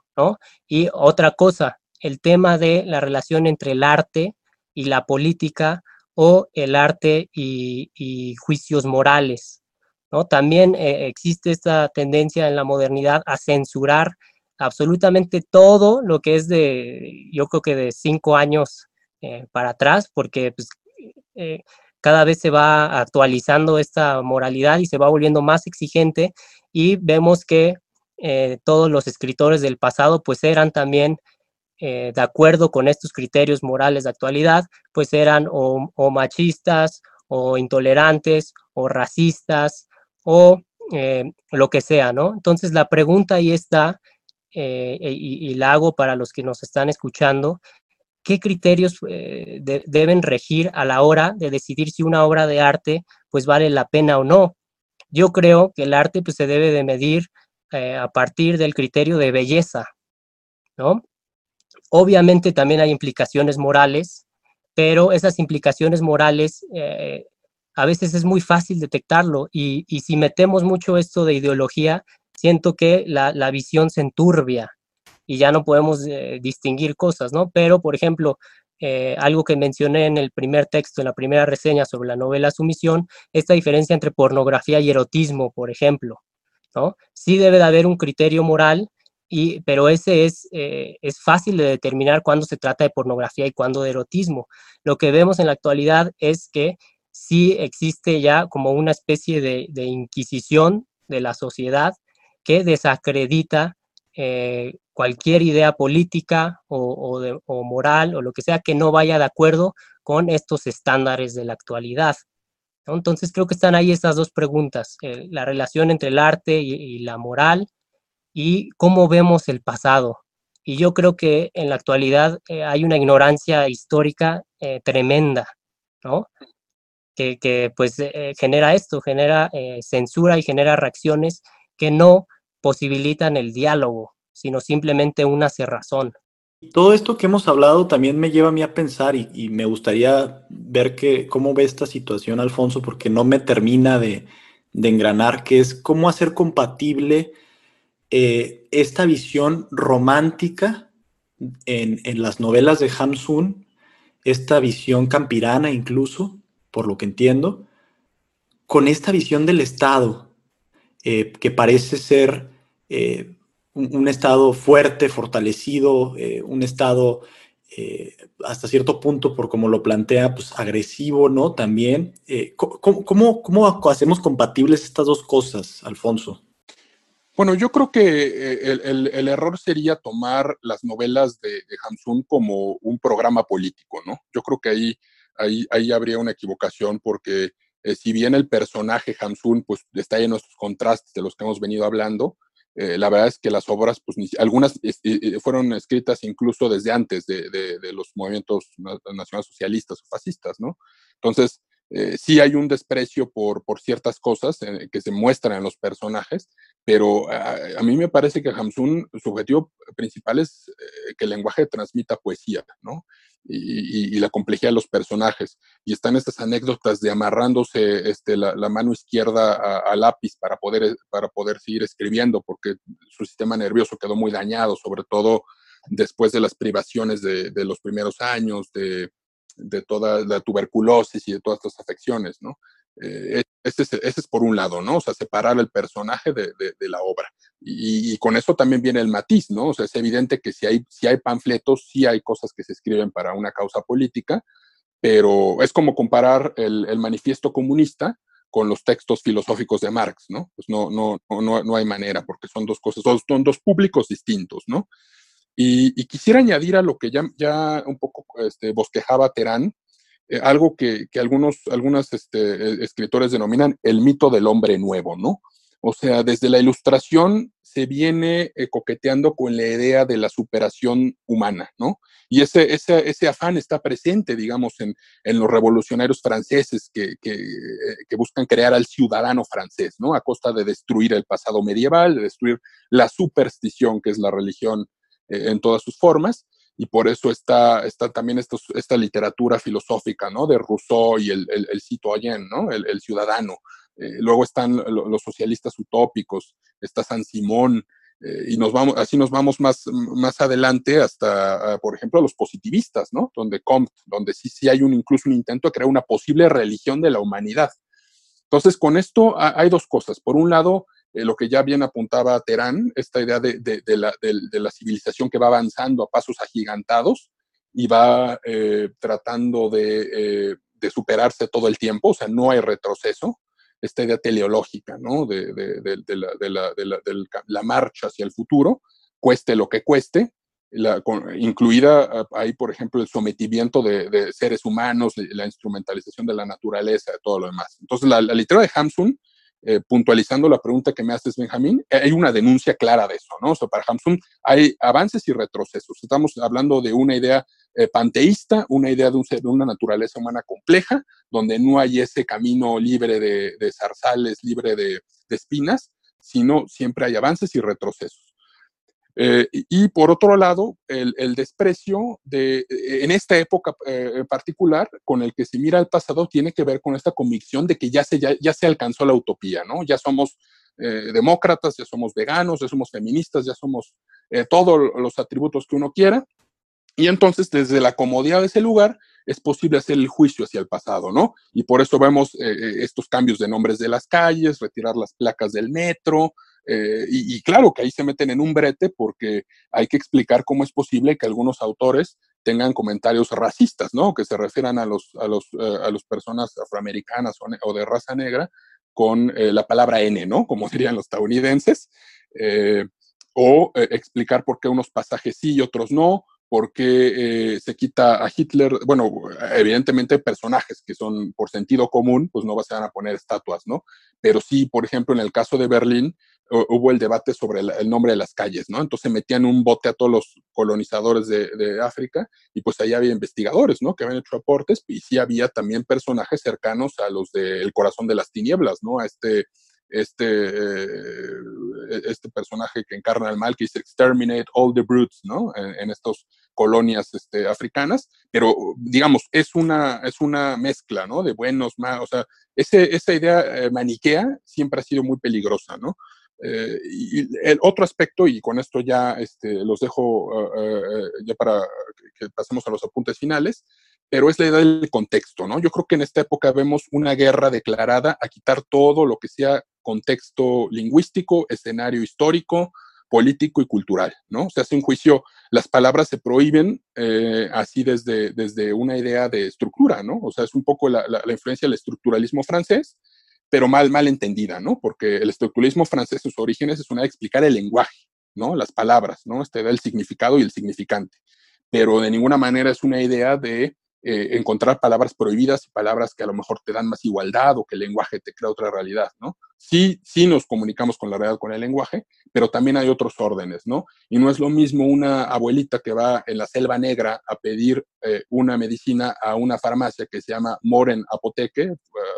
y otra cosa, el tema de la relación entre el arte y la política o el arte y, juicios morales, ¿no? También eh, existe esta tendencia en la modernidad a censurar absolutamente todo lo que es de, yo creo que de cinco años eh, para atrás, porque pues, eh, cada vez se va actualizando esta moralidad y se va volviendo más exigente y vemos que todos los escritores del pasado pues eran también de acuerdo con estos criterios morales de actualidad, pues eran o, machistas o intolerantes o racistas o eh, lo que sea, ¿no? Entonces la pregunta ahí está, y, la hago para los que nos están escuchando, ¿qué criterios deben regir a la hora de decidir si una obra de arte pues vale la pena o no? Yo creo que el arte pues se debe de medir eh, a partir del criterio de belleza, ¿no? Obviamente también hay implicaciones morales, pero esas implicaciones morales eh, a veces es muy fácil detectarlo y, si metemos mucho esto de ideología, siento que la, visión se enturbia y ya no podemos eh, distinguir cosas, ¿no? Pero, por ejemplo, algo que mencioné en el primer texto, en la primera reseña sobre la novela Sumisión, esta diferencia entre pornografía y erotismo, por ejemplo. Sí debe de haber un criterio moral, y, pero ese es, eh, es fácil de determinar cuando se trata de pornografía y cuando de erotismo. Lo que vemos en la actualidad es que sí existe ya como una especie de, inquisición de la sociedad que desacredita eh, cualquier idea política o, moral o lo que sea que no vaya de acuerdo con estos estándares de la actualidad. Entonces creo que están ahí estas dos preguntas, eh, la relación entre el arte y, la moral y cómo vemos el pasado. Y yo creo que en la actualidad eh, hay una ignorancia histórica tremenda, ¿no? Que, pues genera esto, genera censura y genera reacciones que no posibilitan el diálogo, sino simplemente una cerrazón. Todo esto que hemos hablado también me lleva a mí a pensar y, me gustaría ver que, cómo ve esta situación Alfonso, porque no me termina de, engranar, que es cómo hacer compatible eh, esta visión romántica en, las novelas de Hamsun, esta visión campirana incluso, por lo que entiendo, con esta visión del Estado, eh, que parece ser eh, un, Estado fuerte, fortalecido, eh, un Estado hasta cierto punto, por como lo plantea, pues agresivo, ¿no? También. Eh, ¿cómo, hacemos compatibles estas dos cosas, Alfonso? Bueno, yo creo que el, error sería tomar las novelas de, de, Hamsun como un programa político, ¿no? Yo creo que ahí, ahí, ahí habría una equivocación porque si bien el personaje Hamsun pues, está en nuestros contrastes de los que hemos venido hablando, eh, la verdad es que las obras, pues algunas fueron escritas incluso desde antes de, los movimientos nacionalsocialistas o fascistas, ¿no? Entonces, eh, sí hay un desprecio por, por ciertas cosas eh, que se muestran en los personajes, pero a, mí me parece que Hamsun, su objetivo principal es que el lenguaje transmita poesía, ¿no? Y, la complejidad de los personajes. Y están estas anécdotas de amarrándose este, la, mano izquierda al lápiz para poder, para poder seguir escribiendo, porque su sistema nervioso quedó muy dañado, sobre todo después de las privaciones de, los primeros años, de, toda la tuberculosis y de todas estas afecciones, ¿no? Eh, este, este, es, por un lado, ¿no? O sea, separar el personaje de, la obra. Y, con eso también viene el matiz, ¿no? O sea, es evidente que si hay, si hay panfletos, sí hay cosas que se escriben para una causa política, pero es como comparar el, manifiesto comunista con los textos filosóficos de Marx, ¿no? Pues no, no, no, no hay manera, porque son dos cosas, son dos públicos distintos, ¿no? Y, quisiera añadir a lo que ya, ya un poco este, bosquejaba Terán, eh, algo que, algunos algunos este, e, escritores denominan el mito del hombre nuevo, ¿no? O sea, desde la ilustración se viene eh, coqueteando con la idea de la superación humana, ¿no? Y ese, ese, ese afán está presente, digamos, en, en los revolucionarios franceses que, que, eh, que, buscan crear al ciudadano francés, ¿no? A costa de destruir el pasado medieval, de destruir la superstición, que es la religión en todas sus formas. Y por eso está, está también estos, esta literatura filosófica, ¿no? De Rousseau y el, el, el citoyen, ¿no? El, el ciudadano. Eh, luego están los socialistas utópicos, está San Simón, eh, y nos vamos, así nos vamos más, más adelante hasta, uh, por ejemplo, los positivistas, ¿no? Donde Comte, donde sí, sí hay un, incluso un intento de crear una posible religión de la humanidad. Entonces, con esto hay dos cosas. Por un lado, eh, lo que ya bien apuntaba Terán, esta idea de, de, la, de, la, civilización que va avanzando a pasos agigantados y va eh, tratando de, de superarse todo el tiempo, o sea, no hay retroceso esta idea teleológica, ¿no? De, la, la, la, marcha hacia el futuro, cueste lo que cueste, incluida ahí, por ejemplo, el sometimiento de, seres humanos, la instrumentalización de la naturaleza, de todo lo demás. Entonces, la, literatura de Hamsun, eh, puntualizando la pregunta que me haces, Benjamín, hay una denuncia clara de eso, ¿no? O sea, para Hamsun hay avances y retrocesos. Estamos hablando de una idea eh, panteísta, una idea de, un, de, una naturaleza humana compleja, donde no hay ese camino libre de, zarzales, libre de, espinas, sino siempre hay avances y retrocesos. Eh, y, por otro lado, el, el, desprecio de, en esta época eh, particular, con el que se mira al pasado, tiene que ver con esta convicción de que ya se, ya, ya se alcanzó la utopía, ¿no? Ya somos eh, demócratas, ya somos veganos, ya somos feministas, ya somos eh, todos los atributos que uno quiera, y entonces, desde la comodidad de ese lugar, es posible hacer el juicio hacia el pasado, ¿no? Y por eso vemos eh, estos cambios de nombres de las calles, retirar las placas del metro, eh, y, y, claro que ahí se meten en un brete porque hay que explicar cómo es posible que algunos autores tengan comentarios racistas, ¿no? Que se refieran a los, a los, uh, a las personas afroamericanas o, o, de raza negra con eh, la palabra N, ¿no? Como dirían los estadounidenses. Eh, o explicar por qué unos pasajes sí y otros no, por qué eh, se quita a Hitler. Bueno, evidentemente personajes que son por sentido común, pues no se van a poner estatuas, ¿no? Pero sí, por ejemplo, en el caso de Berlín, hubo el debate sobre el, nombre de las calles, ¿no? Entonces metían un bote a todos los colonizadores de, África y pues ahí había investigadores, ¿no? Que habían hecho aportes y sí había también personajes cercanos a los del de corazón de las tinieblas, ¿no? A este este, eh, este personaje que encarna el mal, que dice exterminate all the brutes, ¿no? En, en estas colonias este, africanas, pero digamos, es una, es una mezcla, ¿no? De buenos, malos, o sea, ese, esa idea eh, maniquea siempre ha sido muy peligrosa, ¿no? Eh, y el otro aspecto, y con esto ya este, los dejo uh, uh, ya para que pasemos a los apuntes finales, pero es la idea del contexto, ¿no? Yo creo que en esta época vemos una guerra declarada a quitar todo lo que sea contexto lingüístico, escenario histórico, político y cultural, ¿no? Se hace un juicio, las palabras se prohíben eh, así desde, desde una idea de estructura, ¿no? O sea, es un poco la, la, la, influencia del estructuralismo francés, pero mal, mal entendida, ¿no? Porque el estructuralismo francés, sus orígenes, es una de explicar el lenguaje, ¿no? Las palabras, ¿no? Este da el significado y el significante, pero de ninguna manera es una idea de eh, encontrar palabras prohibidas y palabras que a lo mejor te dan más igualdad o que el lenguaje te crea otra realidad, ¿no? Sí, sí nos comunicamos con la realidad con el lenguaje, pero también hay otros órdenes, ¿no? Y no es lo mismo una abuelita que va en la selva negra a pedir eh, una medicina a una farmacia que se llama Moren Apoteque, uh,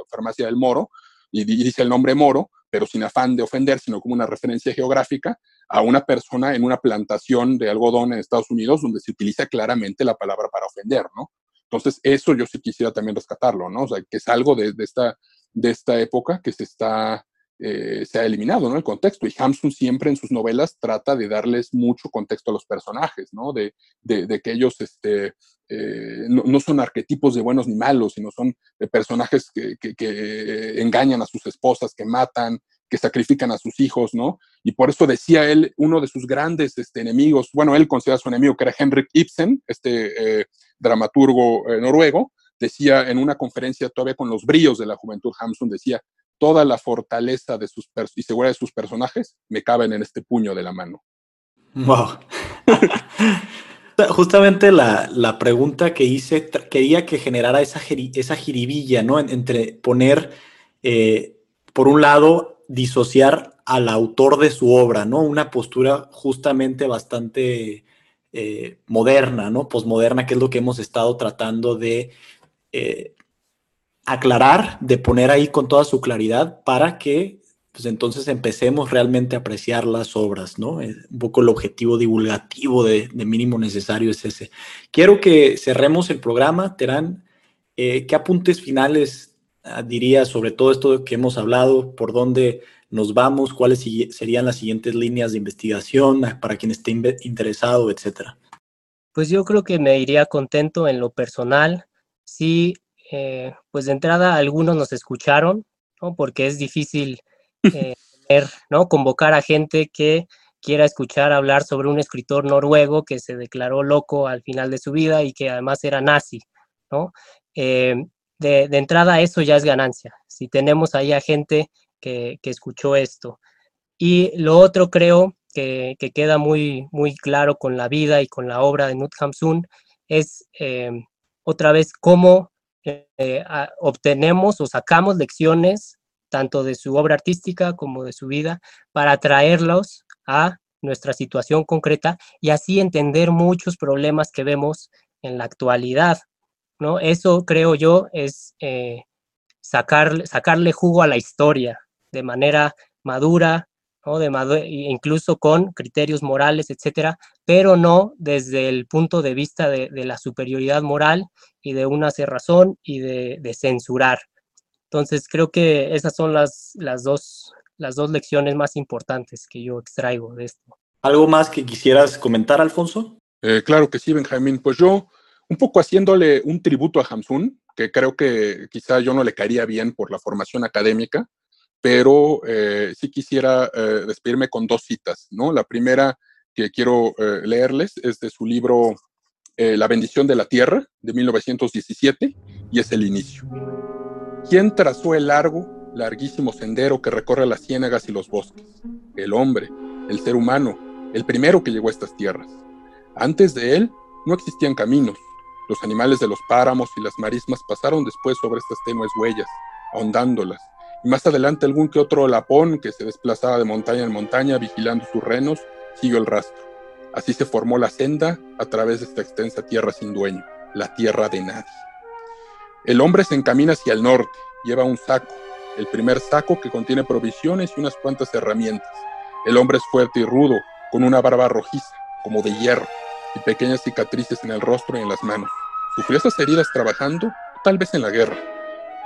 farmacia del Moro, y, dice el nombre Moro, pero sin afán de ofender, sino como una referencia geográfica, a una persona en una plantación de algodón en Estados Unidos donde se utiliza claramente la palabra para ofender, ¿no? Entonces, eso yo sí quisiera también rescatarlo, ¿no? O sea, que es algo de, de esta, de esta época que se está, eh, se ha eliminado. El contexto. Y Hamsun siempre en sus novelas trata de darles mucho contexto a los personajes, ¿no? De, que ellos, este, eh, no, son arquetipos de buenos ni malos, sino son personajes que, engañan a sus esposas, que matan, que sacrifican a sus hijos, ¿no? Y por eso decía él, uno de sus grandes este, enemigos, bueno, él considera su enemigo que era Henrik Ibsen, este eh, dramaturgo eh, noruego, decía en una conferencia todavía con los bríos de la juventud, Hamsun decía, toda la fortaleza de sus y seguridad de sus personajes me caben en este puño de la mano. Wow. Justamente la, la, pregunta que hice quería que generara esa, esa jiribilla, ¿no? entre poner, eh, por un lado, disociar al autor de su obra, ¿no? Una postura justamente bastante eh, moderna, ¿no? Posmoderna, que es lo que hemos estado tratando de eh, aclarar, de poner ahí con toda su claridad para que pues entonces empecemos realmente a apreciar las obras, ¿no? un poco el objetivo divulgativo de, mínimo necesario es ese. Quiero que cerremos el programa, Terán. Eh, ¿Qué apuntes finales ah, dirías sobre todo esto que hemos hablado? ¿Por dónde nos vamos, cuáles serían las siguientes líneas de investigación para quien esté interesado, etcétera. Pues yo creo que me iría contento en lo personal. Sí, eh, pues de entrada algunos nos escucharon, ¿no? porque es difícil eh, convocar a gente que quiera escuchar hablar sobre un escritor noruego que se declaró loco al final de su vida y que además era nazi. ¿no? Eh, de, de, entrada eso ya es ganancia. Si tenemos ahí a gente que, escuchó esto. Y lo otro creo que, queda muy, muy claro con la vida y con la obra de Nut Hamsun es otra vez cómo eh, obtenemos o sacamos lecciones tanto de su obra artística como de su vida para traerlos a nuestra situación concreta y así entender muchos problemas que vemos en la actualidad. ¿no? Eso creo yo es eh, sacarle jugo a la historia, de manera madura, ¿no? de incluso con criterios morales, etcétera, pero no desde el punto de vista de, la superioridad moral y de una cerrazón y de, censurar. Entonces, creo que esas son las, las, dos, las dos lecciones más importantes que yo extraigo de esto. ¿Algo más que quisieras comentar, Alfonso? Eh, claro que sí, Benjamín. Pues yo, un poco haciéndole un tributo a Hamsun, que creo que quizá yo no le caería bien por la formación académica, pero eh, sí quisiera eh, despedirme con dos citas, ¿no? La primera que quiero eh, leerles es de su libro La bendición de la tierra, de 1917, y es el inicio. ¿Quién trazó el largo, larguísimo sendero que recorre las ciénagas y los bosques? El hombre, el ser humano, el primero que llegó a estas tierras. Antes de él no existían caminos. Los animales de los páramos y las marismas pasaron después sobre estas tenues huellas, ahondándolas, más adelante algún que otro lapón que se desplazaba de montaña en montaña vigilando sus renos siguió el rastro. Así se formó la senda a través de esta extensa tierra sin dueño, la tierra de nadie. El hombre se encamina hacia el norte, lleva un saco, el primer saco que contiene provisiones y unas cuantas herramientas. El hombre es fuerte y rudo, con una barba rojiza, como de hierro, y pequeñas cicatrices en el rostro y en las manos. Sufrió esas heridas trabajando, tal vez en la guerra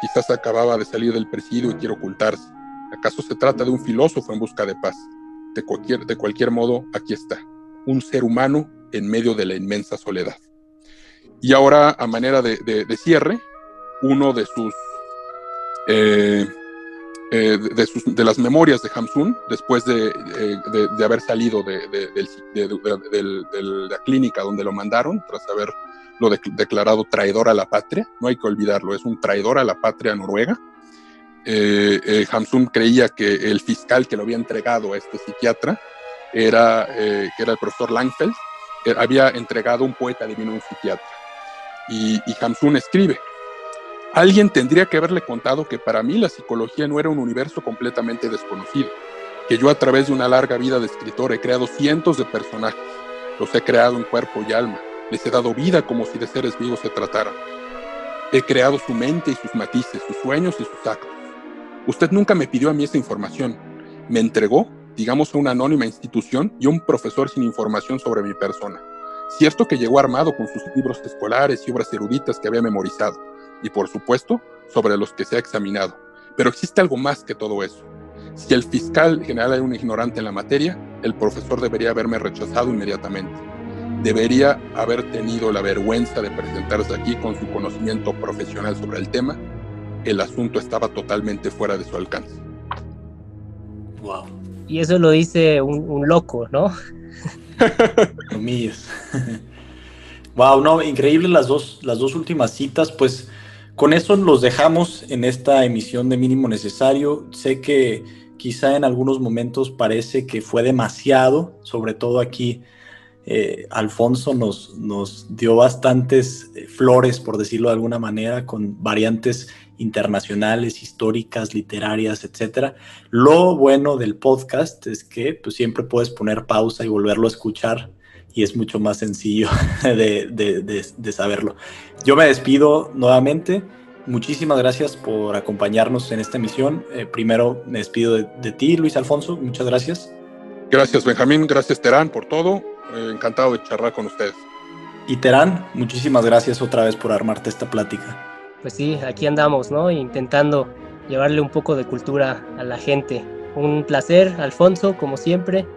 Quizás acababa de salir del presidio y quiere ocultarse. ¿Acaso se trata de un filósofo en busca de paz? De cualquier, de cualquier modo, aquí está, un ser humano en medio de la inmensa soledad. Y ahora, a manera de, cierre, uno de sus, eh, eh, de las memorias de Hamsun, después de, haber salido de, la clínica donde lo mandaron, tras haber lo declarado traidor a la patria, no hay que olvidarlo, es un traidor a la patria noruega. Eh, eh Hamsun creía que el fiscal que lo había entregado a este psiquiatra era, eh, que era el profesor Langfeld, eh, había entregado un poeta divino a un psiquiatra. Y, y Hamsun escribe, alguien tendría que haberle contado que para mí la psicología no era un universo completamente desconocido, que yo a través de una larga vida de escritor he creado cientos de personajes, los he creado en cuerpo y alma, les he dado vida como si de seres vivos se tratara. He creado su mente y sus matices, sus sueños y sus actos. Usted nunca me pidió a mí esa información. Me entregó, digamos, a una anónima institución y un profesor sin información sobre mi persona. Cierto que llegó armado con sus libros escolares y obras eruditas que había memorizado, y por supuesto, sobre los que se ha examinado. Pero existe algo más que todo eso. Si el fiscal general era un ignorante en la materia, el profesor debería haberme rechazado inmediatamente debería haber tenido la vergüenza de presentarse aquí con su conocimiento profesional sobre el tema. El asunto estaba totalmente fuera de su alcance. Wow. Y eso lo dice un, loco, ¿no? Comillas. wow, no, increíble las dos, las dos últimas citas. Pues con eso los dejamos en esta emisión de mínimo necesario. Sé que quizá en algunos momentos parece que fue demasiado, sobre todo aquí eh, Alfonso nos, nos dio bastantes eh, flores, por decirlo de alguna manera, con variantes internacionales, históricas, literarias, etcétera. Lo bueno del podcast es que pues, siempre puedes poner pausa y volverlo a escuchar y es mucho más sencillo de, de, de, saberlo. Yo me despido nuevamente. Muchísimas gracias por acompañarnos en esta emisión. Eh, primero me despido de, ti, Luis Alfonso. Muchas gracias. Gracias, Benjamín. Gracias, Terán, por todo. Eh, encantado de charlar con ustedes. Y Terán, muchísimas gracias otra vez por armarte esta plática. Pues sí, aquí andamos, ¿no? Intentando llevarle un poco de cultura a la gente. Un placer, Alfonso, como siempre.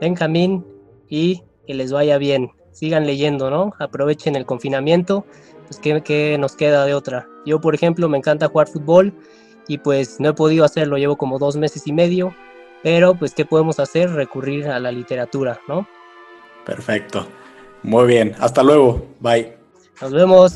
Benjamín, y que les vaya bien. Sigan leyendo, ¿no? Aprovechen el confinamiento. Pues, ¿qué, ¿qué, nos queda de otra? Yo, por ejemplo, me encanta jugar fútbol y pues no he podido hacerlo, llevo como dos meses y medio, pero pues, ¿qué podemos hacer? Recurrir a la literatura, ¿no? Perfecto. Muy bien. Hasta luego. Bye. Nos vemos.